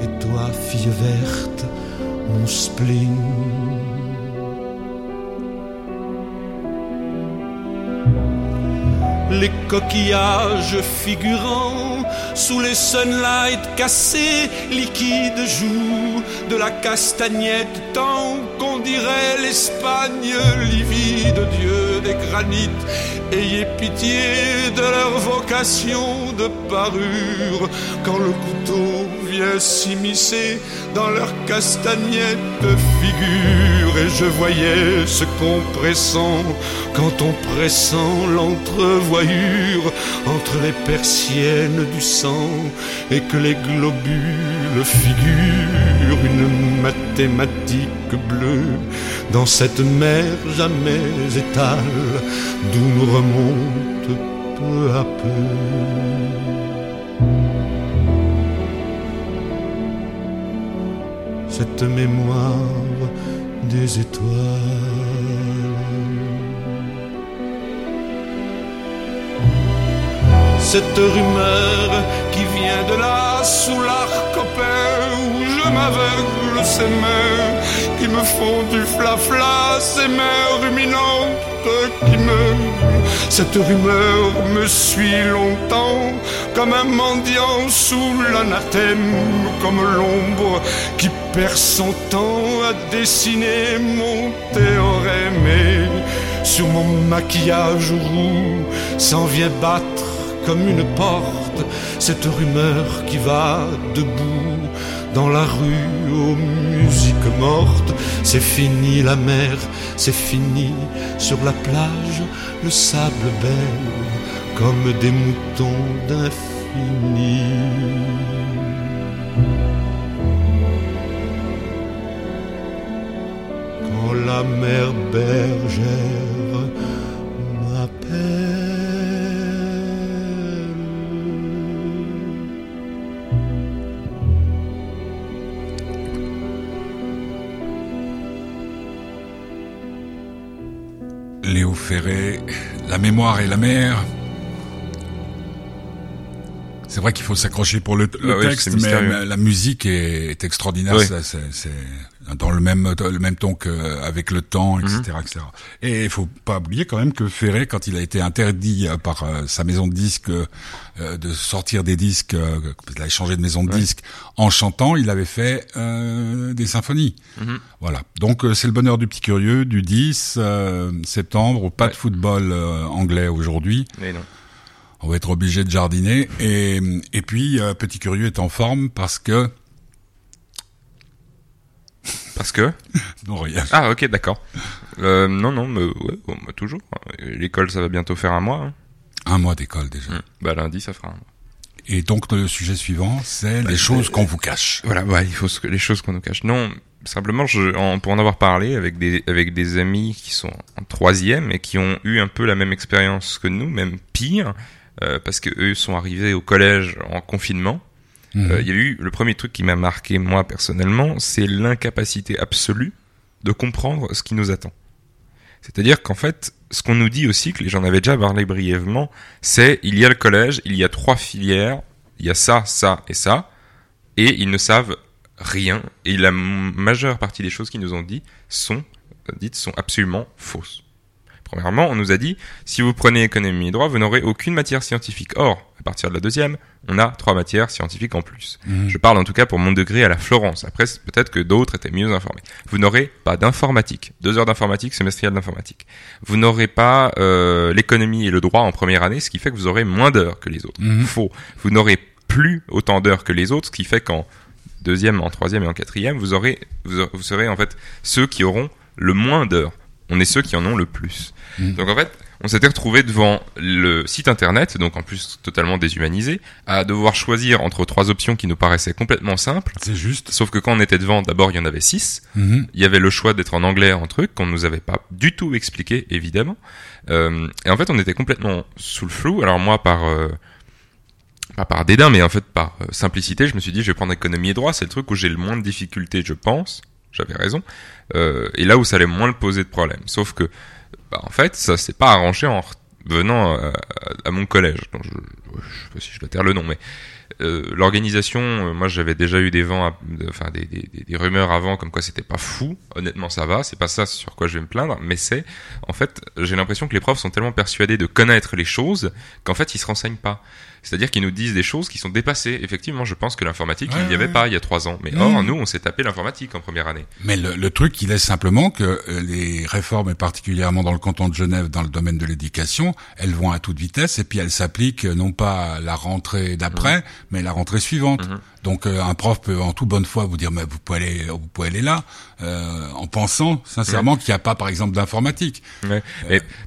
Speaker 5: Et toi, fille verte, mon spleen. Les coquillages figurants sous les sunlights cassés, liquides jouent de la castagnette tant qu'on dirait l'Espagne livide, Dieu granites. Ayez pitié de leur vocation de parure quand le couteau vient s'immiscer dans leur castagnette figure. Et je voyais ce qu'on pressent quand on pressent l'entrevoyure entre les persiennes du sang et que les globules figurent une mathématique bleue dans cette mer jamais étale d'où nous remonte peu à peu cette mémoire des étoiles. Cette rumeur qui vient de là sous l'arc où je m'aveugle ces mains qui me font du flafla, ces mains ruminantes qui me... Cette rumeur me suit longtemps comme un mendiant sous l'anathème, comme l'ombre qui perd son temps à dessiner mon théorème. Sur mon maquillage roux s'en vient battre comme une porte cette rumeur qui va debout dans la rue aux musiques mortes. C'est fini la mer, c'est fini sur la plage, le sable belle comme des moutons d'infini. Quand la mer bergère
Speaker 1: Ferré, La mémoire et la mer. C'est vrai qu'il faut s'accrocher pour le, le
Speaker 2: Ah oui,
Speaker 1: texte, mais, la musique est, est extraordinaire.
Speaker 2: Oui.
Speaker 1: C'est dans le même le même ton qu'avec le temps, etc.,
Speaker 2: Mhm.
Speaker 1: etc. Et il faut pas oublier quand même que Ferré, quand il a été interdit euh, par euh, sa maison de disques euh, de sortir des disques, il a changé de maison de
Speaker 2: Ouais.
Speaker 1: disques en chantant, il avait fait euh, des symphonies.
Speaker 2: Mhm.
Speaker 1: Voilà. Donc c'est le bonheur du petit curieux du 10 euh, septembre, au pas de football euh, anglais aujourd'hui.
Speaker 2: Mais non.
Speaker 1: On va être obligé de jardiner. Et, et puis, euh, Petit Curieux est en forme parce que...
Speaker 2: Parce que
Speaker 1: Non, rien.
Speaker 2: Ah ok d'accord. Euh, non non mais ouais, bon, bah, toujours. L'école ça va bientôt faire un mois. hein.
Speaker 1: Un mois d'école déjà.
Speaker 2: Mm. Bah lundi ça fera un mois.
Speaker 1: Et donc, le sujet suivant, c'est les choses qu'on vous cache.
Speaker 2: Voilà, ouais, il faut ce que- les choses qu'on nous cache. Non, simplement, je, en- pour en avoir parlé avec des, avec des amis qui sont en troisième et qui ont eu un peu la même expérience que nous, même pire, euh, parce que eux sont arrivés au collège en confinement.
Speaker 1: Mhm.
Speaker 2: Euh, Il y a eu le premier truc qui m'a marqué moi personnellement, c'est l'incapacité absolue de comprendre ce qui nous attend. C'est-à-dire qu'en fait, ce qu'on nous dit aussi, que les gens avaient déjà parlé brièvement, c'est il y a le collège, il y a trois filières, il y a ça, ça et ça, et ils ne savent rien. Et la majeure partie des choses qu'ils nous ont dit sont dites sont absolument fausses. Premièrement, on nous a dit si vous prenez économie et droit, vous n'aurez aucune matière scientifique. Or, à partir de la deuxième, on a trois matières scientifiques en plus.
Speaker 1: Mhm.
Speaker 2: Je parle en tout cas pour mon degré à la Florence. Après, peut-être que d'autres étaient mieux informés. Vous n'aurez pas d'informatique. Deux heures d'informatique, semestriel d'informatique. Vous n'aurez pas euh, l'économie et le droit en première année, ce qui fait que vous aurez moins d'heures que les autres.
Speaker 1: Mhm.
Speaker 2: Faux. Vous n'aurez plus autant d'heures que les autres, ce qui fait qu'en deuxième, en troisième et en quatrième, vous aurez, vous, aurez- vous serez en fait ceux qui auront le moins d'heures. On est ceux qui en ont le plus.
Speaker 1: Mhm.
Speaker 2: Donc en fait, on s'était retrouvé devant le site internet, donc en plus totalement déshumanisé, à devoir choisir entre trois options qui nous paraissaient complètement simples.
Speaker 1: C'est juste.
Speaker 2: Sauf que quand on était devant, d'abord il y en avait six.
Speaker 1: Mhm.
Speaker 2: Il y avait le choix d'être en anglais en truc qu'on nous avait pas du tout expliqué, évidemment. Euh, et en fait, on était complètement sous le flou. Alors moi, par euh, pas par dédain, mais en fait par euh, simplicité, je me suis dit, je vais prendre économie et droit. C'est le truc où j'ai le moins de difficultés, je pense. J'avais raison. Euh, et là où ça allait moins le poser de problème. Sauf que, bah, en fait, ça s'est pas arrangé en venant à, à mon collège. Donc, je, je sais pas si je dois le nom, mais euh, l'organisation, euh, moi j'avais déjà eu des vents, enfin des rumeurs avant comme quoi c'était pas fou. Honnêtement, ça va. C'est pas ça sur quoi je vais me plaindre, mais c'est en fait j'ai l'impression que les profs sont tellement persuadés de connaître les choses qu'en fait ils se renseignent pas. C'est-à-dire qu'ils nous disent des choses qui sont dépassées. Effectivement, je pense que l'informatique,
Speaker 1: Ouais,
Speaker 2: il n'y avait
Speaker 1: ouais.
Speaker 2: pas il y a trois ans. Mais
Speaker 1: Mmh.
Speaker 2: or, nous, on s'est tapé l'informatique en première année.
Speaker 1: Mais le, le truc, il est simplement que euh, les réformes, et particulièrement dans le canton de Genève, dans le domaine de l'éducation, elles vont à toute vitesse et puis elles s'appliquent euh, non pas à la rentrée d'après, mais la rentrée suivante.
Speaker 2: Mhm.
Speaker 1: Donc euh, un prof peut en toute bonne foi vous dire mais vous pouvez aller, vous pouvez aller là, euh, en pensant sincèrement qu'il n'y a pas par exemple d'informatique.
Speaker 2: Ouais.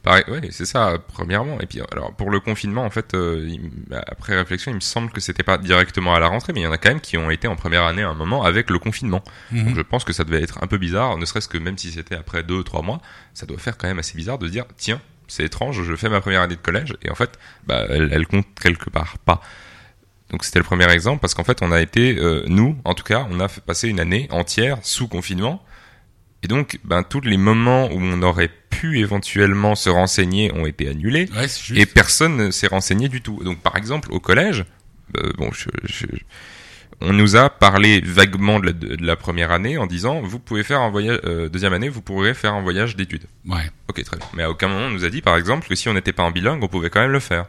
Speaker 2: Pareil, ouais, c'est ça, premièrement. Et puis, alors, pour le confinement, en fait, euh, il après réflexion, il me semble que c'était pas directement à la rentrée, mais il y en a quand même qui ont été en première année à un moment avec le confinement.
Speaker 1: Mhm.
Speaker 2: Donc, je pense que ça devait être un peu bizarre, ne serait-ce que même si c'était après deux ou trois mois, ça doit faire quand même assez bizarre de se dire, tiens, c'est étrange, je fais ma première année de collège, et en fait, bah, elle, elle compte quelque part pas. Donc c'était le premier exemple parce qu'en fait on a été euh, nous en tout cas on a passer une année entière sous confinement et donc ben tous les moments où on aurait pu éventuellement se renseigner ont été annulés
Speaker 1: Ouais,
Speaker 2: et personne ne s'est renseigné du tout. Donc par exemple au collège, euh, bon, je, je- on nous a parlé vaguement de la, de la première année en disant vous pouvez faire un voyage euh, deuxième année, vous pourrez faire un voyage d'études.
Speaker 1: Ouais.
Speaker 2: Ok très bien. Mais à aucun moment on nous a dit par exemple que si on n'était pas en bilingue, on pouvait quand même le faire.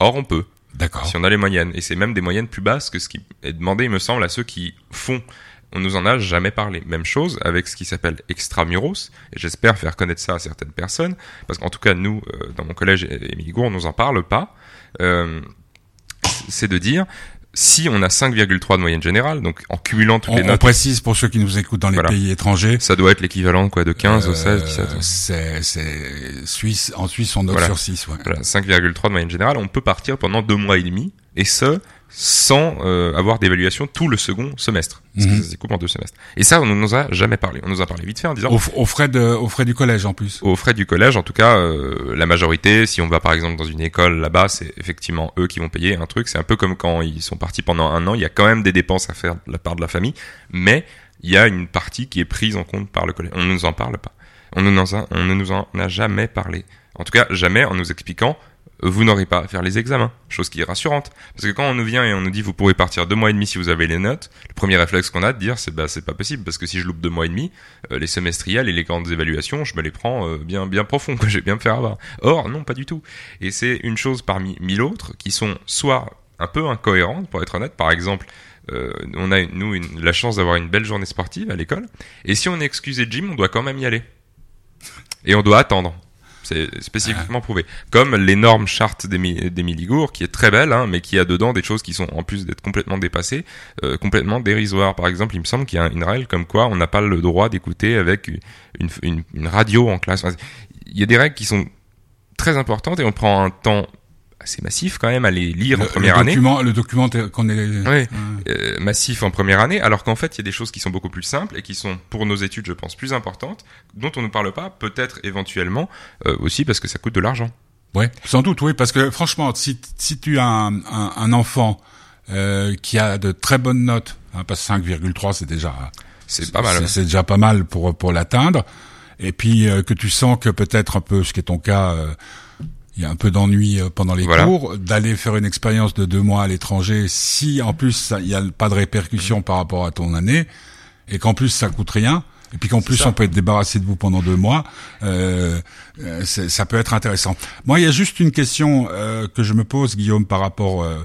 Speaker 2: Or on peut
Speaker 1: D'accord.
Speaker 2: si on a les moyennes. Et c'est même des moyennes plus basses que ce qui est demandé, il me semble, à ceux qui font. On nous en a jamais parlé. Même chose avec ce qui s'appelle extramuros. Et j'espère faire connaître ça à certaines personnes. Parce qu'en tout cas, nous, euh, dans mon collège, Émilie Gour, on nous en parle pas. Euh, c'est de dire, si on a 5,3 de moyenne générale, donc en cumulant toutes
Speaker 1: On,
Speaker 2: les
Speaker 1: on
Speaker 2: notes,
Speaker 1: précise pour ceux qui nous écoutent dans les
Speaker 2: Voilà.
Speaker 1: pays étrangers.
Speaker 2: ça doit être l'équivalent quoi de 15 ou 16,
Speaker 1: euh,
Speaker 2: 17.
Speaker 1: c'est, c'est Suisse. En Suisse, on note
Speaker 2: Voilà.
Speaker 1: sur 6. Ouais.
Speaker 2: Voilà, 5,3 de moyenne générale, on peut partir pendant deux mois et demi, et ce, sans euh, avoir d'évaluation tout le second semestre. Parce
Speaker 1: Mhm.
Speaker 2: que ça se découpe en deux semestres. Et ça, on ne nous a jamais parlé. On nous a parlé vite fait en disant,
Speaker 1: Au, aux frais de, aux frais du collège en plus.
Speaker 2: aux frais du collège, en tout cas, euh, la majorité, si on va par exemple dans une école là-bas, c'est effectivement eux qui vont payer un truc. C'est un peu comme quand ils sont partis pendant un an, il y a quand même des dépenses à faire de la part de la famille, mais il y a une partie qui est prise en compte par le collège. On ne nous en parle pas. On ne nous en, on ne nous en a jamais parlé. En tout cas, jamais en nous expliquant, vous n'aurez pas à faire les examens. Chose qui est rassurante. Parce que quand on nous vient et on nous dit, vous pourrez partir deux mois et demi si vous avez les notes, le premier réflexe qu'on a de dire, c'est bah, c'est pas possible. Parce que si je loupe deux mois et demi, euh, les semestriels et les grandes évaluations, je me les prends euh, bien bien profond, quoi. Je vais bien me faire avoir. Or, non, pas du tout. Et c'est une chose parmi mille autres qui sont soit un peu incohérentes, pour être honnête. Par exemple, euh, on a nous la chance d'avoir une belle journée sportive à l'école, et si on est excusé de gym, on doit quand même y aller. Et on doit attendre. C'est spécifiquement prouvé. Comme l'énorme charte d'Émi- d'Émilie Gour, qui est très belle, hein, mais qui a dedans des choses qui sont, en plus d'être complètement dépassées, euh, complètement dérisoires. Par exemple, il me semble qu'il y a une règle comme quoi on n'a pas le droit d'écouter avec une, une, une radio en classe. Enfin, Il y a des règles qui sont très importantes et on prend un temps assez massif quand même à les lire en première
Speaker 1: le
Speaker 2: année.
Speaker 1: document, le document qu'on est.
Speaker 2: Euh, massif en première année, alors qu'en fait, il y a des choses qui sont beaucoup plus simples et qui sont, pour nos études, je pense, plus importantes, dont on ne parle pas, peut-être éventuellement, euh, aussi parce que ça coûte de l'argent.
Speaker 1: Ouais, sans doute, oui, parce que franchement, si, si tu as un, un, un enfant euh, qui a de très bonnes notes, hein, parce que 5,3 c'est déjà
Speaker 2: C'est pas mal.
Speaker 1: c'est-
Speaker 2: hein.
Speaker 1: c'est déjà pas mal pour pour l'atteindre, et puis euh, que tu sens que peut-être un peu, ce qui est ton cas, euh, il y a un peu d'ennui euh, pendant les
Speaker 2: Voilà.
Speaker 1: cours, d'aller faire une expérience de deux mois à l'étranger, si en plus ça- il y a pas de répercussions par rapport à ton année, et qu'en plus ça coûte rien. Et puis qu'en plus
Speaker 2: ça.
Speaker 1: on peut être débarrassé de vous pendant deux mois, euh, euh, ça peut être intéressant. Moi, il y a juste une question euh, que je me pose, Guillaume, par rapport euh,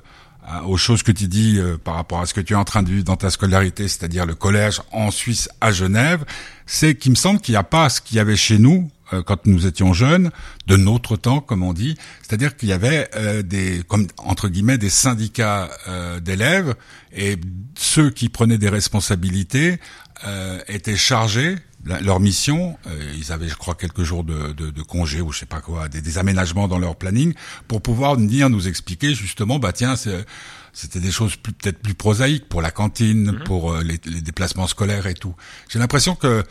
Speaker 1: à- aux choses que tu dis, euh, par rapport à ce que tu es en train de vivre dans ta scolarité, c'est-à-dire le collège en Suisse à Genève. C'est qu'il me semble qu'il n'y a pas ce qu'il y avait chez nous euh, quand nous étions jeunes, de notre temps, comme on dit, c'est-à-dire qu'il y avait euh, des, comme entre guillemets, des syndicats euh, d'élèves et ceux qui prenaient des responsabilités euh, étaient chargés leur mission, euh, ils avaient, je crois, quelques jours de, de, de congé ou je sais pas quoi, des, des aménagements dans leur planning pour pouvoir venir nous expliquer justement, bah tiens, c'était des choses peut-être plus prosaïques pour la cantine, pour euh, les, les déplacements scolaires et tout. J'ai l'impression que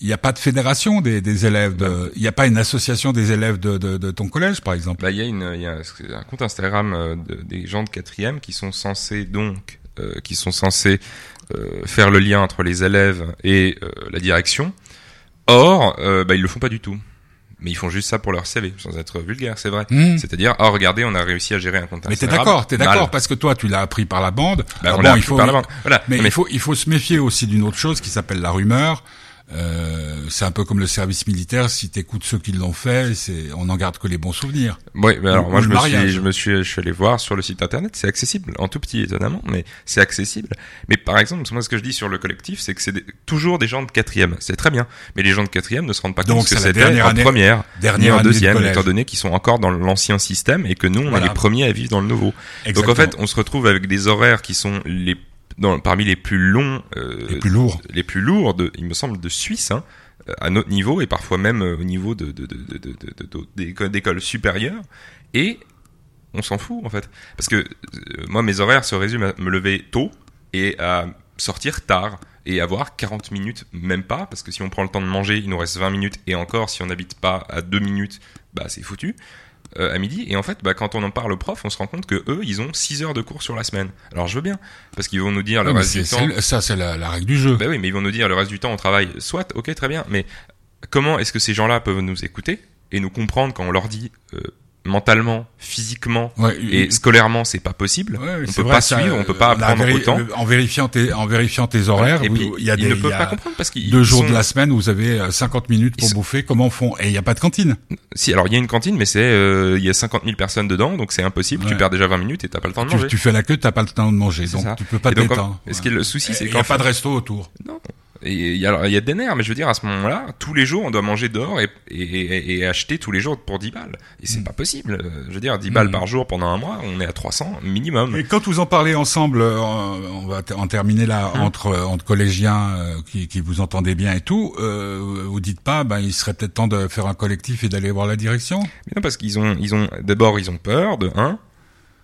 Speaker 1: il n'y a pas de fédération des, des élèves, de, il n'y a pas une association des élèves de, de, de ton collège, par exemple?
Speaker 2: Bah, il y a, une, y a un- compte Instagram euh, de- des gens de quatrième qui sont censés donc, euh, qui sont censés euh, faire le lien entre les élèves et euh, la direction. Or, euh, bah, ils le font pas du tout. Mais ils font juste ça pour leur CV, sans être vulgaire, c'est vrai.
Speaker 1: Mmh.
Speaker 2: C'est-à-dire, oh regardez, on a réussi à gérer un compte
Speaker 1: Mais t'es
Speaker 2: Instagram.
Speaker 1: d'accord, t'es d'accord parce que toi tu l'as appris par la bande.
Speaker 2: Bah,
Speaker 1: Ah
Speaker 2: on
Speaker 1: bon,
Speaker 2: l'a
Speaker 1: il faut,
Speaker 2: par la bande. Voilà.
Speaker 1: mais,
Speaker 2: Non,
Speaker 1: il faut il faut se méfier aussi d'une autre chose qui s'appelle la rumeur. Euh, c'est un peu comme le service militaire. Si t'écoutes ceux qui l'ont fait, c'est on n'en garde que les bons souvenirs.
Speaker 2: Oui, mais alors
Speaker 1: Ou-
Speaker 2: moi
Speaker 1: ou
Speaker 2: je me, suis, je me suis, je suis allé voir sur le site internet, c'est accessible, en tout petit étonnamment, mais c'est accessible. Mais par exemple, moi ce que je dis sur le collectif, c'est que c'est toujours des gens de quatrième, c'est très bien, mais les gens de quatrième ne se rendent pas
Speaker 1: Donc,
Speaker 2: compte que c'était en première,
Speaker 1: dernière
Speaker 2: ni en
Speaker 1: de
Speaker 2: deuxième, étant donné qu'ils sont encore dans l'ancien système et que nous on
Speaker 1: Voilà.
Speaker 2: est les premiers à vivre dans le nouveau. Donc en fait, on se retrouve avec des horaires qui sont les dans, parmi les plus longs, euh,
Speaker 1: les plus lourds.
Speaker 2: les plus lourds, de, il me semble, de Suisse, hein, à notre niveau et parfois même euh, au niveau de, de, de, de, de, de- de- d'éco- d'écoles supérieures. Et on s'en fout en fait, parce que euh, moi mes horaires se résument à me lever tôt et à sortir tard et avoir 40 minutes, même pas, parce que si on prend le temps de manger, il nous reste 20 minutes et encore si on n'habite pas à 2 minutes, bah c'est foutu. Euh, à midi et en fait bah, quand on en parle aux profs on se rend compte que eux ils ont 6 heures de cours sur la semaine alors je veux bien parce qu'ils vont nous dire le
Speaker 1: mais
Speaker 2: reste du temps
Speaker 1: ça, c'est la, la règle du jeu.
Speaker 2: bah oui, mais ils vont nous dire le reste du temps on travaille. Soit, ok, très bien, mais comment est-ce que ces gens-là peuvent nous écouter et nous comprendre quand on leur dit euh, mentalement, physiquement
Speaker 1: Ouais,
Speaker 2: et scolairement c'est pas possible.
Speaker 1: Ouais,
Speaker 2: on peut
Speaker 1: vrai,
Speaker 2: pas
Speaker 1: ça,
Speaker 2: suivre, on peut
Speaker 1: euh,
Speaker 2: pas apprendre
Speaker 1: véri-
Speaker 2: autant.
Speaker 1: En vérifiant tes, en vérifiant tes horaires,
Speaker 2: et
Speaker 1: vous-
Speaker 2: puis
Speaker 1: il y a
Speaker 2: ils ne
Speaker 1: y
Speaker 2: peuvent pas comprendre parce qu'ils
Speaker 1: deux jours
Speaker 2: sont-
Speaker 1: de la semaine où vous avez euh, 50 minutes pour
Speaker 2: sont-
Speaker 1: bouffer. Comment font? Et il n'y a pas de cantine.
Speaker 2: Si, alors il y a une cantine, mais c'est euh, il y a 50 000 personnes dedans, donc c'est impossible. Tu perds déjà 20 minutes et t'as pas le temps de manger.
Speaker 1: tu fais la queue, t'as pas le temps de manger, donc
Speaker 2: ça.
Speaker 1: tu peux pas te détendre.
Speaker 2: en- ce qui est le souci, c'est
Speaker 1: Et il
Speaker 2: qu'en
Speaker 1: n'y a pas de resto autour.
Speaker 2: Non. Et il y a, alors, il y a des nerfs, mais je veux dire, à ce moment-là, tous les jours, on doit manger dehors et, et, et- et acheter tous les jours pour 10 balles. Et c'est
Speaker 1: Mm.
Speaker 2: pas possible. Je veux dire, 10 balles
Speaker 1: Mm.
Speaker 2: par jour pendant un mois, on est à 300 minimum.
Speaker 1: Et quand vous en parlez ensemble, euh, on va en terminer là entre euh, entre collégiens euh, qui, qui vous entendez bien et tout. Euh, vous dites pas, ben il serait peut-être temps de faire un collectif et d'aller voir la direction.
Speaker 2: Mais non, parce qu'ils ont, ils ont, d'abord, ils ont peur, de un.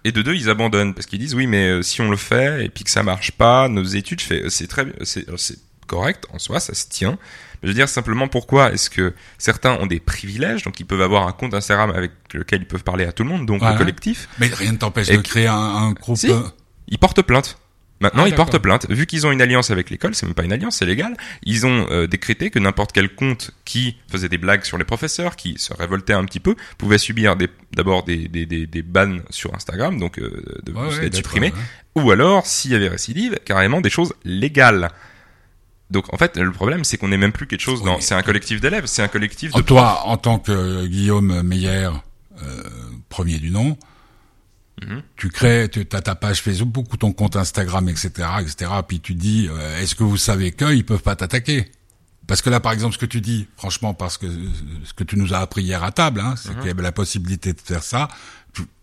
Speaker 2: Et de deux, ils abandonnent. Parce qu'ils disent, oui, mais si on le fait et puis que ça marche pas, nos études, c'est très, c'est correct en soi, ça se tient. Mais je veux dire simplement pourquoi est-ce que certains ont des privilèges, donc ils peuvent avoir un compte Instagram avec lequel ils peuvent parler à tout le monde, donc
Speaker 1: Voilà.
Speaker 2: le collectif.
Speaker 1: Mais rien ne t'empêche de créer un, un groupe.
Speaker 2: Si.
Speaker 1: euh,
Speaker 2: Ils portent plainte. Maintenant,
Speaker 1: Ah,
Speaker 2: ils portent plainte. Vu qu'ils ont une alliance avec l'école, c'est même pas une alliance, c'est légal. Ils ont euh, décrété que n'importe quel compte qui faisait des blagues sur les professeurs, qui se révoltait un petit peu, pouvait subir d'abord des, des, des, des bans sur Instagram, donc euh, de,
Speaker 1: ouais, ouais,
Speaker 2: être supprimé. Ou alors, s'il y avait récidive, carrément des choses légales. Donc en fait, le problème, c'est qu'on n'est même plus quelque chose dans. C'est un collectif d'élèves, c'est un collectif de.
Speaker 1: En toi, en tant que Guillaume Meyer, euh, premier du nom,
Speaker 2: Mhm.
Speaker 1: tu crées, tu as ta page Facebook ou ton compte Instagram, etc., etc. Puis tu dis, euh, est-ce que vous savez qu'ils peuvent pas t'attaquer? Parce que là, par exemple, ce que tu dis, franchement, parce que euh, ce que tu nous as appris hier à table, hein, c'est
Speaker 2: Mhm.
Speaker 1: qu'il y avait la possibilité de faire ça.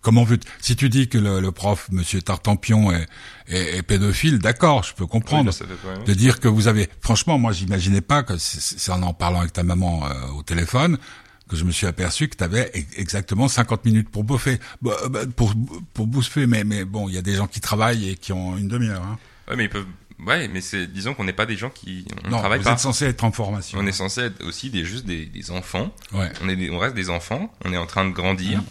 Speaker 1: Comment veux si tu dis que le, le prof, Monsieur Tartampion, est, est, est pédophile, d'accord, je peux comprendre
Speaker 2: Oui,
Speaker 1: de dire que vous avez franchement moi j'imaginais pas que c'est- en en parlant avec ta maman euh, au téléphone que je me suis aperçu que tu avais exactement 50 minutes pour bouffer Bah, bah, pour pour bouffer mais mais bon il y a des gens qui travaillent et qui ont une demi-heure hein.
Speaker 2: Ouais, mais ils peuvent. Ouais, mais c'est. Disons qu'on n'est pas des gens qui. On
Speaker 1: non
Speaker 2: travaille
Speaker 1: vous
Speaker 2: pas.
Speaker 1: êtes censé être en formation
Speaker 2: On est censé être aussi des, juste des, des enfants.
Speaker 1: ouais
Speaker 2: On, est des- on reste des enfants. On est en train de grandir.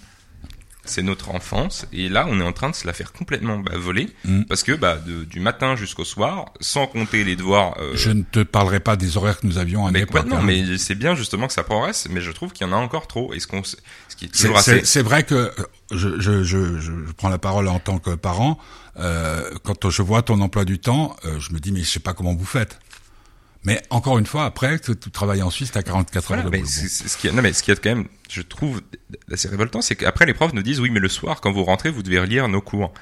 Speaker 2: C'est notre enfance. Et là, on est en train de se la faire complètement bah, voler.
Speaker 1: Mm.
Speaker 2: Parce que bah, de- du matin jusqu'au soir, sans compter les devoirs. euh,
Speaker 1: je ne te parlerai pas des horaires que nous avions à l'époque
Speaker 2: complètement,
Speaker 1: hein.
Speaker 2: mais c'est bien justement que ça progresse, mais je trouve qu'il y en a encore trop. Et ce, qu'on, ce qui est toujours assez.
Speaker 1: c'est vrai que euh, je, je, je, je prends la parole en tant que parent. Euh, quand je vois ton emploi du temps, euh, je me dis mais je sais pas comment vous faites. Mais encore une fois, après, tu, tu travailles en Suisse, t'as 44
Speaker 2: Voilà,
Speaker 1: heures de
Speaker 2: mais
Speaker 1: boulot.
Speaker 2: ce qui non, mais ce qui est quand même, je trouve assez révoltant, c'est qu'après les profs nous disent oui, mais le soir, quand vous rentrez, vous devez relire nos cours.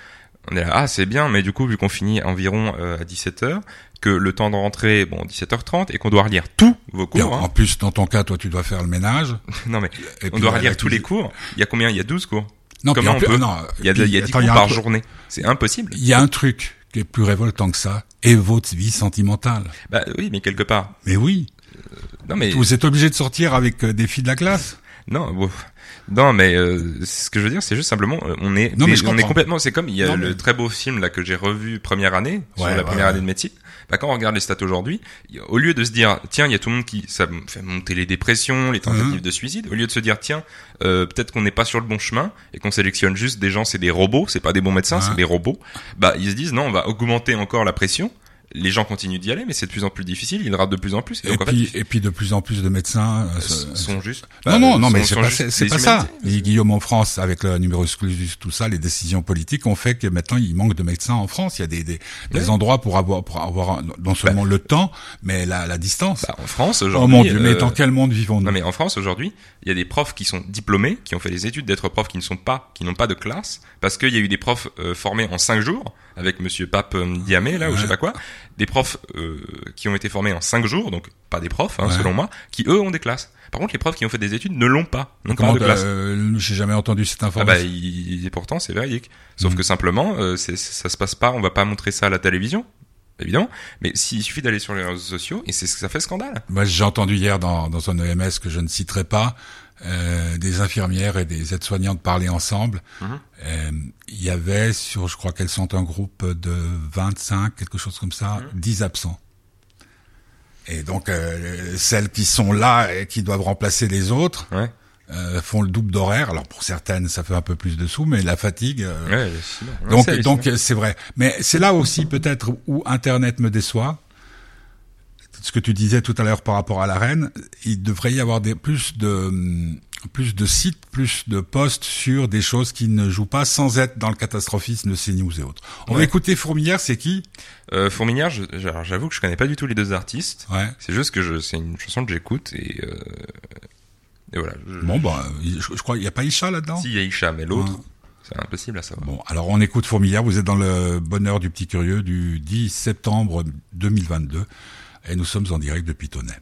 Speaker 2: On est là, ah, c'est bien, mais du coup, vu qu'on finit environ euh, à 17h, que le temps de rentrer, bon, 17h30, et qu'on doit relire tous vos cours,
Speaker 1: en,
Speaker 2: hein.
Speaker 1: en plus, dans ton cas, toi, tu dois faire le ménage.
Speaker 2: non mais,
Speaker 1: Et
Speaker 2: on doit
Speaker 1: la-
Speaker 2: relire tous les cours. Il y a combien? Il y a 12 cours.
Speaker 1: Non,
Speaker 2: Comment
Speaker 1: en
Speaker 2: on
Speaker 1: plus-
Speaker 2: peut?
Speaker 1: non,
Speaker 2: Il y a,
Speaker 1: puis,
Speaker 2: il y a 10
Speaker 1: attends,
Speaker 2: cours
Speaker 1: y a
Speaker 2: par journée. C'est impossible.
Speaker 1: Il y a un truc qui est plus révoltant que ça, et votre vie sentimentale.
Speaker 2: Bah oui, mais quelque part.
Speaker 1: Mais oui,
Speaker 2: Non mais,
Speaker 1: vous êtes obligé de sortir avec euh, des filles de la classe.
Speaker 2: non, bon. Non mais euh, ce que je veux dire, c'est juste simplement, euh, on est,
Speaker 1: Non, mais
Speaker 2: des-
Speaker 1: je
Speaker 2: on est
Speaker 1: comprends.
Speaker 2: complètement. C'est comme il y a
Speaker 1: Non,
Speaker 2: le
Speaker 1: mais-
Speaker 2: très beau film là que j'ai revu première année sur
Speaker 1: Ouais,
Speaker 2: la
Speaker 1: ouais,
Speaker 2: première
Speaker 1: ouais.
Speaker 2: année de médecine. Bah, quand on regarde les stats aujourd'hui, y au lieu de se dire tiens il y a tout le monde qui ça me fait monter les dépressions, les tentatives
Speaker 1: Mhm.
Speaker 2: de suicide, au lieu de se dire tiens euh, peut-être qu'on n'est pas sur le bon chemin et qu'on sélectionne juste des gens c'est des robots, c'est pas des bons médecins,
Speaker 1: Ouais.
Speaker 2: c'est des robots. Bah ils se disent non on va augmenter encore la pression les gens continuent d'y aller, mais c'est de plus en plus difficile, ils ratent de plus en plus. Et
Speaker 1: Et
Speaker 2: fait,
Speaker 1: puis, et puis de plus en plus de médecins. euh,
Speaker 2: sont juste.
Speaker 1: Non,
Speaker 2: bah,
Speaker 1: non, non,
Speaker 2: sont-
Speaker 1: mais c'est pas, c'est
Speaker 2: des
Speaker 1: ça. Et Guillaume en France, avec le numerus clausus, tout ça, les décisions politiques ont fait que maintenant il manque de médecins en France. Il y a des, des, des
Speaker 2: Ouais.
Speaker 1: endroits pour avoir, pour avoir non seulement le temps, mais la, la distance.
Speaker 2: Bah, en France,
Speaker 1: oh
Speaker 2: aujourd'hui.
Speaker 1: mon Dieu, mais
Speaker 2: euh,
Speaker 1: dans quel monde vivons-nous?
Speaker 2: Non mais en France aujourd'hui, il y a des profs qui sont diplômés, qui ont fait les études d'être profs, qui ne sont pas, qui n'ont pas de classe, parce qu'il y a eu des profs euh, formés en cinq jours avec Monsieur Pape Diamé là ou je sais pas quoi, des profs euh, qui ont été formés en cinq jours, donc pas des profs hein,
Speaker 1: Ouais.
Speaker 2: selon moi, qui eux ont des classes. Par contre, les profs qui ont fait des études ne l'ont pas, pas
Speaker 1: Comment
Speaker 2: de classe.
Speaker 1: euh, J'ai jamais entendu cette
Speaker 2: Ah
Speaker 1: information.
Speaker 2: bah, il- et pourtant c'est véridique. Sauf
Speaker 1: Mhm.
Speaker 2: que simplement, euh, ça se passe pas, on va pas montrer ça à la télévision, évidemment. Mais s'il suffit d'aller sur les réseaux sociaux, et c'est ça fait scandale.
Speaker 1: Moi, j'ai entendu hier dans, dans un EMS que je ne citerai pas, euh, des infirmières et des aides-soignantes parler ensemble.
Speaker 2: Mhm.
Speaker 1: Euh, Il y avait sur, je crois qu'elles sont un groupe de 25, quelque chose comme ça,
Speaker 2: Mhm.
Speaker 1: 10 absents. Et donc, euh, celles qui sont là et qui doivent remplacer les autres
Speaker 2: Ouais.
Speaker 1: font le double d'horaire. Alors pour certaines, ça fait un peu plus de sous, mais la fatigue.
Speaker 2: Ouais,
Speaker 1: donc,
Speaker 2: c'est
Speaker 1: vrai. Mais c'est là aussi peut-être où Internet me déçoit. Ce que tu disais tout à l'heure par rapport à la reine, il devrait y avoir des, plus de plus de sites, plus de posts sur des choses qui ne jouent pas sans être dans le catastrophisme de CNews et autres. On va écouter Fourmilière, c'est qui?
Speaker 2: Euh, Fourmilière, j'avoue que je connais pas du tout les deux artistes.
Speaker 1: Ouais.
Speaker 2: C'est juste que c'est une chanson que j'écoute et, euh, et voilà. Je,
Speaker 1: Bon, bah, je, je crois il y a pas Isha là-dedans?
Speaker 2: Si, il y a Isha, mais l'autre,
Speaker 1: Ouais.
Speaker 2: c'est impossible à savoir.
Speaker 1: Bon, alors on écoute Fourmilière. Vous êtes dans le bonheur du petit curieux du 10 septembre 2022 et nous sommes en direct depuis Tonnet.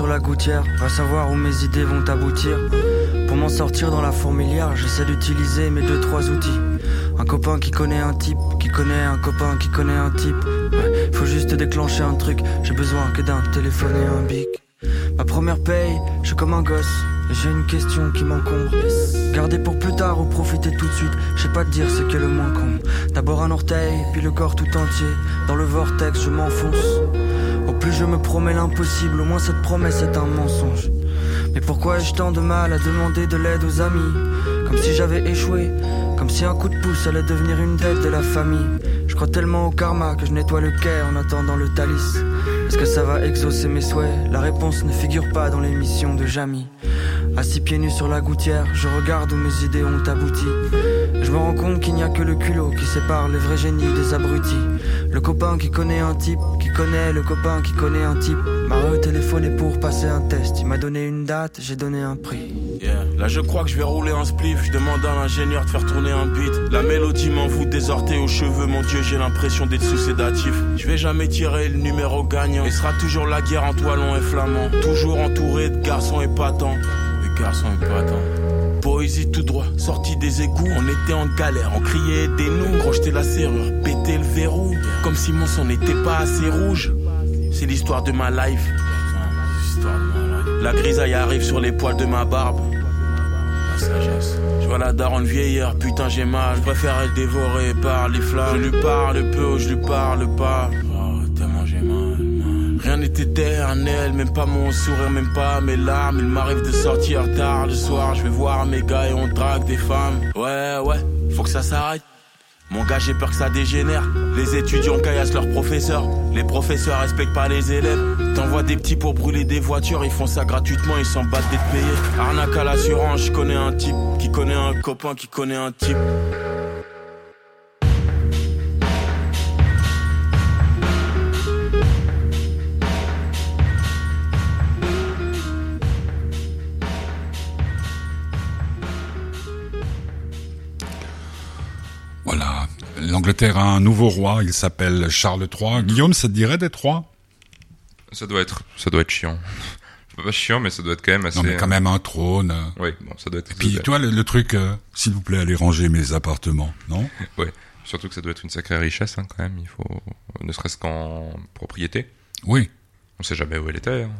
Speaker 6: Sur la gouttière, va savoir où mes idées vont aboutir. Pour m'en sortir dans la fourmilière, j'essaie d'utiliser mes deux trois outils. Un copain qui connaît un type, qui connaît un copain qui connaît un type. Ouais, faut juste déclencher un truc, j'ai besoin que d'un téléphone et un bic. Ma première paye, je suis comme un gosse. J'ai une question qui m'encombre. Garder pour plus tard ou profiter tout de suite. Je sais pas te dire ce qu'est le moins con. D'abord un orteil, puis le corps tout entier. Dans le vortex, je m'enfonce. Au plus je me promets l'impossible, au moins cette promesse est un mensonge. Mais pourquoi ai-je tant de mal à demander de l'aide aux amis? Comme si j'avais échoué, comme si un coup de pouce allait devenir une dette de la famille. Je crois tellement au karma que je nettoie le quai en attendant le talis. Est-ce que ça va exaucer mes souhaits? La réponse ne figure pas dans l'émission de Jamy. Assis pieds nus sur la gouttière, je regarde où mes idées ont abouti. Je me rends compte qu'il n'y a que le culot qui sépare les vrais génies des abrutis. Le copain qui connaît un type, qui connaît le copain qui connaît un type, m'a retéléphoné pour passer un test. Il m'a donné une date, j'ai donné un prix.
Speaker 7: Là je crois que je vais rouler un spliff, je demande à l'ingénieur de faire tourner un beat La mélodie m'envoûte des orteils aux cheveux, mon dieu j'ai l'impression d'être sous sédatif Je vais jamais tirer le numéro gagnant, et sera toujours la guerre en toilon et flamand Toujours entouré de garçons épatants Poésie tout droit, sortie des égouts, on était en galère, on criait aidez-nous Crocheter la serrure, péter le verrou, comme si mon sang n'était pas assez rouge C'est l'histoire de ma life la grisaille arrive sur les poils de ma barbe. La sagesse. Je vois la daronne vieilleur, putain j'ai mal. Je préfère être dévoré par les flammes. Je lui parle peu ou je lui parle pas. Rien n'est éternel, même pas mon sourire, même pas mes larmes. Il m'arrive de sortir tard le soir. Je vais voir mes gars et on drague des femmes. Ouais, ouais, faut que ça s'arrête. Mon gars, j'ai peur que ça dégénère. Les étudiants caillassent leurs professeurs. Les professeurs respectent pas les élèves. T'envoies des petits pour brûler des voitures. Ils font ça gratuitement, ils s'en battent d'être payés. Arnaque à l'assurance, je connais un type qui connaît un copain qui connaît un type.
Speaker 1: A un nouveau roi, il s'appelle Charles III. Guillaume, ça te dirait d'être roi?
Speaker 2: Ça doit être, ça doit être chiant. Pas chiant, mais ça doit être quand même assez.
Speaker 1: Non, mais quand même un trône. euh.
Speaker 2: Oui, bon, ça doit être.
Speaker 1: Et puis, toi, le, le truc, euh, s'il vous plaît, allez ranger mes appartements, non?
Speaker 2: Ouais. Surtout que ça doit être une sacrée richesse, hein, quand même. Il faut, ne serait-ce qu'en propriété.
Speaker 1: Oui.
Speaker 2: On sait jamais où elle était. hein.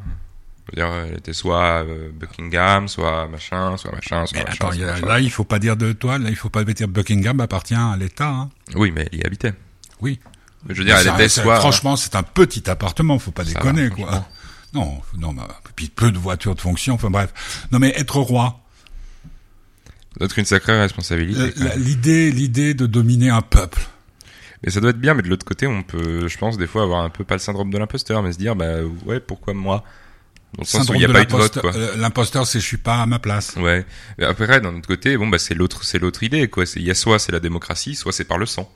Speaker 2: Je veux dire, elle était soit euh, Buckingham, soit machin, soit machin, soit
Speaker 1: Mais
Speaker 2: machin.
Speaker 1: attends,
Speaker 2: soit
Speaker 1: il y a-
Speaker 2: machin.
Speaker 1: là, il faut pas dire de toi, là, il faut pas dire Buckingham appartient à l'État. Hein.
Speaker 2: Oui, mais elle y habitait.
Speaker 1: Oui.
Speaker 2: Je veux dire, elle était soit.
Speaker 1: Franchement, c'est un petit appartement, faut pas
Speaker 2: Ça
Speaker 1: déconner,
Speaker 2: va,
Speaker 1: quoi. Non, non, puis peu de voitures de fonction, enfin bref. Non, mais être roi,
Speaker 2: D'autres une sacrée responsabilité.
Speaker 1: euh, l'idée, l'idée de dominer un peuple.
Speaker 2: Mais ça doit être bien, mais de l'autre côté, on peut, je pense, des fois avoir un peu pas le syndrome de l'imposteur, mais se dire, bah ouais, pourquoi moi? Dans le sens où il n'y a pas eu de vote,
Speaker 1: l'imposteur- euh, L'imposteur, c'est je suis pas à ma place.
Speaker 2: Ouais. Mais après, d'un autre côté, bon, bah c'est l'autre, c'est l'autre idée, quoi. Il y a soit c'est la démocratie, soit c'est par le sang.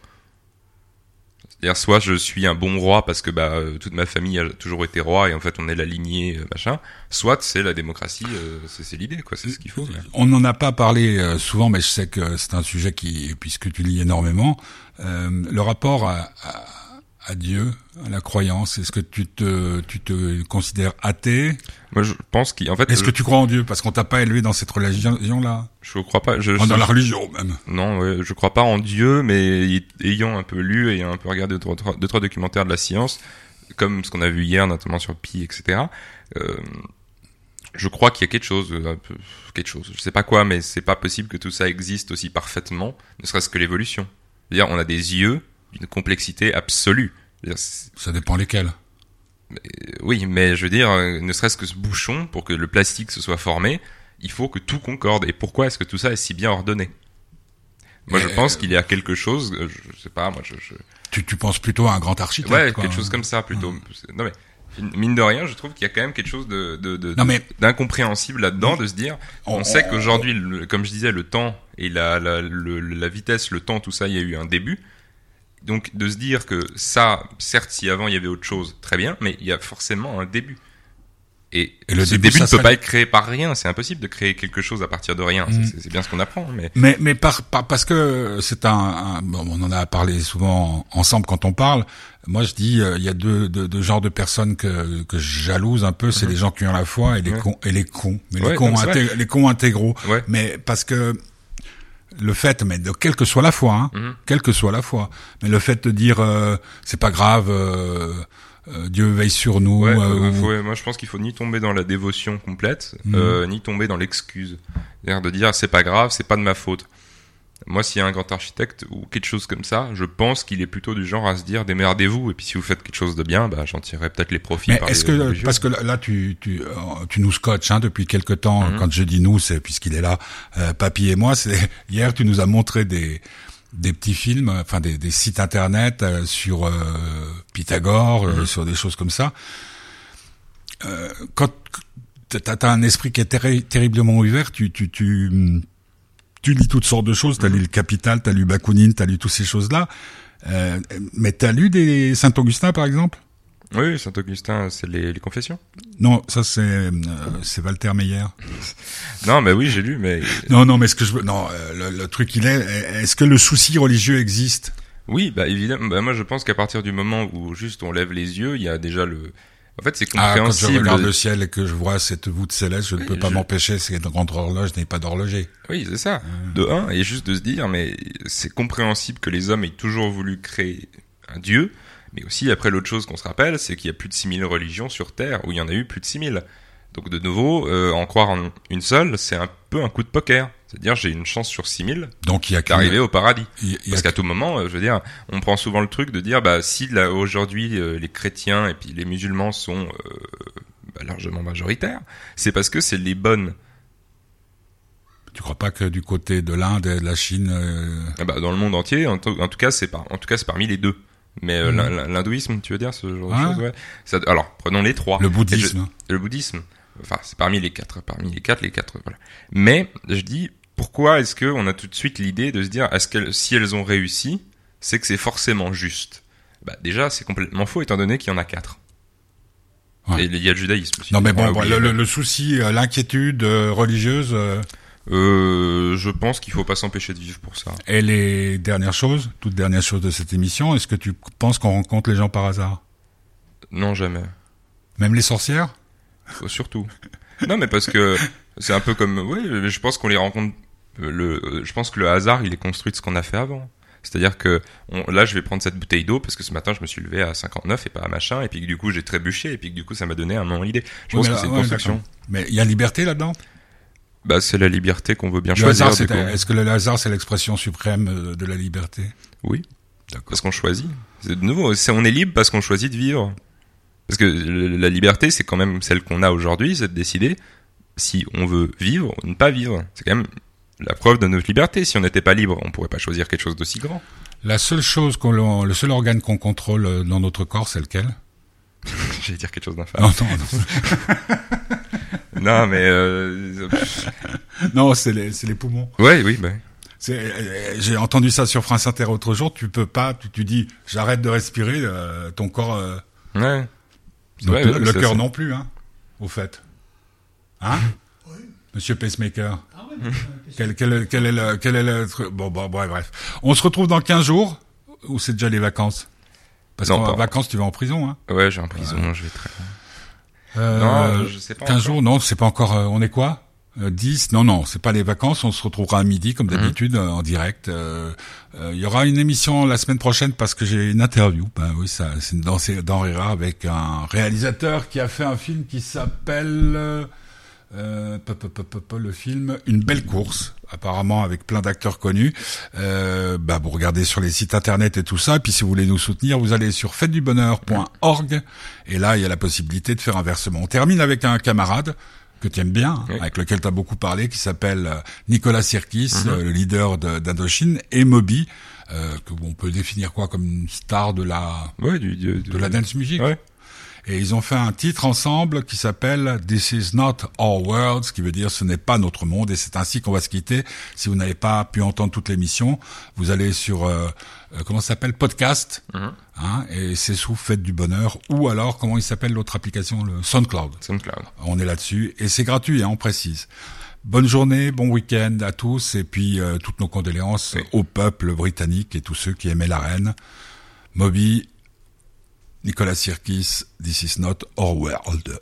Speaker 2: C'est-à-dire, soit je suis un bon roi parce que bah euh, toute ma famille a toujours été roi et en fait on est la lignée euh, machin. Soit c'est la démocratie, euh, c'est, l'idée, quoi. C'est ce qu'il faut.
Speaker 1: On n'en a pas parlé euh, souvent, mais je sais que c'est un sujet qui, puisque tu lis énormément, euh, le rapport à, à, à Dieu, à la croyance. Est-ce que tu te, tu te considères athée?
Speaker 2: Moi, je pense qu'en fait,
Speaker 1: Est-ce
Speaker 2: je,
Speaker 1: que tu crois en Dieu? Parce qu'on t'a pas élevé dans cette religion-là,
Speaker 2: je crois pas. Je,
Speaker 1: dans
Speaker 2: je-
Speaker 1: la religion même.
Speaker 2: Non, ouais, je crois pas en Dieu, mais ayant un peu lu, ayant un peu regardé deux, trois, deux, trois documentaires de la science, comme ce qu'on a vu hier, notamment sur Pi, etc. Euh, je crois qu'il y a quelque chose, euh, quelque chose. Je sais pas quoi, mais c'est pas possible que tout ça existe aussi parfaitement, ne serait-ce que l'évolution. C'est-à-dire, on a des yeux d'une complexité absolue.
Speaker 1: Ça dépend lesquels.
Speaker 2: euh, oui, mais je veux dire, euh, ne serait-ce que ce bouchon, pour que le plastique se soit formé, il faut que tout concorde. Et pourquoi est-ce que tout ça est si bien ordonné? Moi, je
Speaker 1: Euh,
Speaker 2: pense qu'il y a quelque chose, euh, je, sais pas, moi, je, je-
Speaker 1: Tu, tu penses plutôt à un grand architecte.
Speaker 2: ouais,
Speaker 1: quoi.
Speaker 2: quelque chose comme ça plutôt. Non mais mine de rien, je trouve qu'il y a quand même quelque chose de, d'incompréhensible là-dedans, de se dire, on,
Speaker 1: On-
Speaker 2: sait qu'aujourd'hui, comme je disais, le temps et la, la, le- la vitesse, le temps, tout ça, il y a eu un début. Donc de se dire que ça, certes, si avant il y avait autre chose, très bien, mais il y a forcément un début. Et,
Speaker 1: Et le
Speaker 2: ce
Speaker 1: début,
Speaker 2: début,
Speaker 1: ça
Speaker 2: ne peut pas être créé par rien. C'est impossible de créer quelque chose à partir de rien. C'est- C'est bien ce qu'on apprend, mais
Speaker 1: Mais, mais par, par- parce que c'est un, un- bon, on en a parlé souvent ensemble quand on parle. Moi, je dis, euh, il y a deux, deux, deux genres de personnes que, que je jalouse un peu. C'est les gens qui ont la foi et les
Speaker 2: Mhm. Ouais.
Speaker 1: cons et les cons. Mais
Speaker 2: Ouais,
Speaker 1: les cons, les cons intégraux.
Speaker 2: ouais.
Speaker 1: Mais parce que le fait, mais de quelle que soit la foi, hein,
Speaker 2: Mhm.
Speaker 1: quelle que soit la foi, mais le fait de dire euh, c'est pas grave, euh, euh, Dieu veille sur nous.
Speaker 2: Ouais,
Speaker 1: euh, ou-
Speaker 2: moi je pense qu'il faut ni tomber dans la dévotion complète,
Speaker 1: Mhm.
Speaker 2: euh, ni tomber dans l'excuse. C'est-à-dire de dire c'est pas grave, c'est pas de ma faute. Moi, s'il y a un grand architecte ou quelque chose comme ça, je pense qu'il est plutôt du genre à se dire démerdez-vous et puis si vous faites quelque chose de bien, bah j'en tirerai peut-être les profits.
Speaker 1: Mais
Speaker 2: par
Speaker 1: est-ce
Speaker 2: les
Speaker 1: que parce que là, tu tu euh, tu nous scotches hein, depuis quelque temps
Speaker 2: Mhm.
Speaker 1: quand je dis nous c'est puisqu'il est là euh, Papy et moi c'est hier tu nous as montré des des petits films enfin des, des sites internet euh, sur euh, Pythagore euh,
Speaker 2: Mhm.
Speaker 1: sur des choses comme ça euh, quand t'as as un esprit qui est terri- terriblement ouvert tu tu tu tu lis toutes sortes de choses, t'as
Speaker 2: Mhm.
Speaker 1: lu le Capital, t'as lu Bakounine, t'as lu toutes ces choses-là, euh, mais t'as lu des Saint-Augustin par exemple?
Speaker 2: Oui, Saint Augustin, c'est les, les confessions.
Speaker 1: Non, ça c'est euh, c'est Walter Meyer.
Speaker 2: Non, mais oui, j'ai lu, mais
Speaker 1: Non, non, mais ce que je veux, non, euh, le, le truc il est, est-ce que le souci religieux existe?
Speaker 2: Oui, bah évidemment. Bah, moi, je pense qu'à partir du moment où juste on lève les yeux, il y a déjà le. En fait, c'est
Speaker 1: Ah, quand je
Speaker 2: compréhensible.
Speaker 1: regarde le ciel et que je vois cette voûte céleste, je ne peux pas
Speaker 2: je-
Speaker 1: m'empêcher, c'est une grande horloge n'est pas d'horloger.
Speaker 2: Oui, c'est ça. De un, et juste de se dire, mais c'est compréhensible que les hommes aient toujours voulu créer un dieu, mais aussi après l'autre chose qu'on se rappelle, c'est qu'il y a plus de 6000 religions sur Terre, où il y en a eu plus de 6000. Donc de nouveau, euh, en croire en une seule, c'est un peu un coup de poker. C'est-à-dire, j'ai une chance sur 6000
Speaker 1: Donc il y a
Speaker 2: d'arriver au paradis.
Speaker 1: il y a- il y a
Speaker 2: Parce qu'à tout moment, euh, je veux dire, on prend souvent le truc de dire, bah, si là, aujourd'hui euh, les chrétiens et puis les musulmans sont euh, bah, largement majoritaires, c'est parce que c'est les bonnes
Speaker 1: Tu crois pas que du côté de l'Inde et de la Chine, euh,
Speaker 2: Ah bah, dans le monde entier, en, tout- en tout cas, c'est par, en tout cas, c'est parmi les deux. Mais euh,
Speaker 1: Mhm.
Speaker 2: l'hin- l'hindouisme, tu veux dire ce genre de choses, ouais. Ça, alors, prenons les trois.
Speaker 1: le
Speaker 2: Et je-
Speaker 1: bouddhisme
Speaker 2: le bouddhisme, enfin, c'est parmi les quatre, parmi les quatre, les quatre, voilà. Mais je dis, pourquoi est-ce que on a tout de suite l'idée de se dire, est-ce qu'elles, si elles ont réussi, c'est que c'est forcément juste? Bah déjà, c'est complètement faux étant donné qu'il y en a quatre.
Speaker 1: Ouais.
Speaker 2: Et il y a le judaïsme aussi.
Speaker 1: Non mais
Speaker 2: On
Speaker 1: bon, bon,
Speaker 2: oublié.
Speaker 1: le, le- le souci, euh, l'inquiétude euh, religieuse euh,
Speaker 2: Euh, je pense qu'il faut pas s'empêcher de vivre pour ça.
Speaker 1: et les dernières choses, toutes dernières choses de cette émission, est-ce que tu penses qu'on rencontre les gens par hasard?
Speaker 2: Non, jamais.
Speaker 1: Même les sorcières?
Speaker 2: Surtout. Non, mais parce que c'est un peu comme, oui, je pense qu'on les rencontre. Euh, Le, euh, je pense que le hasard, il est construit de ce qu'on a fait avant. C'est-à-dire que on- là, je vais prendre cette bouteille d'eau parce que ce matin, je me suis levé à 59 et pas à machin, et puis que du coup, j'ai trébuché, et puis que du coup, ça m'a donné un nom idée. Je
Speaker 1: Oui,
Speaker 2: pense
Speaker 1: mais
Speaker 2: que c'est une
Speaker 1: ouais,
Speaker 2: construction.
Speaker 1: d'accord. Mais il y a liberté là-dedans?
Speaker 2: Bah, c'est la liberté qu'on veut bien
Speaker 1: Le
Speaker 2: choisir.
Speaker 1: Est-ce que le hasard, c'est l'expression suprême euh, de la liberté?
Speaker 2: Oui.
Speaker 1: D'accord.
Speaker 2: Parce qu'on choisit. C'est de nouveau, c'est- on est libre parce qu'on choisit de vivre. Parce que la liberté, c'est quand même celle qu'on a aujourd'hui, c'est de décider si on veut vivre ou ne pas vivre. C'est quand même la preuve de notre liberté. Si on n'était pas libre, on pourrait pas choisir quelque chose d'aussi grand.
Speaker 1: La seule chose qu'on, le seul organe qu'on contrôle euh, dans notre corps, c'est lequel?
Speaker 2: J'allais dire quelque chose d'infâme.
Speaker 1: Non, non, non.
Speaker 2: non, mais euh,
Speaker 1: Non, c'est les, c'est les poumons.
Speaker 2: ouais, oui, bah,
Speaker 1: C'est, euh, j'ai entendu ça sur France Inter l'autre jour. Tu peux pas, tu, tu dis, j'arrête de respirer, euh, ton corps, euh,
Speaker 2: ouais.
Speaker 1: donc
Speaker 2: Ouais,
Speaker 1: le,
Speaker 2: ouais,
Speaker 1: le cœur non plus, hein, au fait. Hein? Monsieur Pacemaker. Quel, quel, est- quel est le, quel est le truc? Bon, bon, bref, bref. On se retrouve dans 15 jours? Ou c'est déjà les vacances? Parce qu'en
Speaker 2: pas.
Speaker 1: vacances, tu vas en prison, hein
Speaker 2: Ouais, j'ai un prison, je vais très.
Speaker 1: Euh,
Speaker 2: Non, je sais pas
Speaker 1: 15
Speaker 2: encore.
Speaker 1: jours, non, c'est pas encore. euh, on est quoi? Euh, 10 Non, non, c'est pas les vacances. On se retrouvera à midi, comme
Speaker 2: Mhm.
Speaker 1: d'habitude, euh, en direct. Euh, euh, Il y aura une émission la semaine prochaine parce que j'ai une interview. Ben oui, ça, c'est une danse dans Rira avec un réalisateur qui a fait un film qui s'appelle. Euh, le film Une belle course, apparemment avec plein d'acteurs connus. Euh, bah, vous regardez sur les sites internet et tout ça. Et puis si vous voulez nous soutenir, vous allez sur fêtedubonheur.org et là il y a la possibilité de faire un versement. On termine avec un camarade que tu aimes bien,
Speaker 2: Oui.
Speaker 1: avec lequel tu as beaucoup parlé, qui s'appelle euh, Nicolas Sirkis, euh, le leader de- d'Indochine, et Moby, euh, que on peut définir quoi comme une star de la
Speaker 2: Ouais, du, du-
Speaker 1: de la dance music.
Speaker 2: Ouais.
Speaker 1: Et ils ont fait un titre ensemble qui s'appelle This is not our world, ce qui veut dire ce n'est pas notre monde. Et c'est ainsi qu'on va se quitter. Si vous n'avez pas pu entendre toute l'émission, vous allez sur euh, euh, comment ça s'appelle podcast,
Speaker 2: Mhm.
Speaker 1: hein, et c'est sous Fête du Bonheur. Ou alors comment il s'appelle l'autre application, le SoundCloud.
Speaker 2: SoundCloud.
Speaker 1: On est là-dessus et c'est gratuit, hein, on précise. Bonne journée, bon week-end à tous et puis euh, toutes nos condoléances
Speaker 2: Oui.
Speaker 1: au peuple britannique et tous ceux qui aimaient la reine. Moby, Nicolas Sirkis, This is not our world.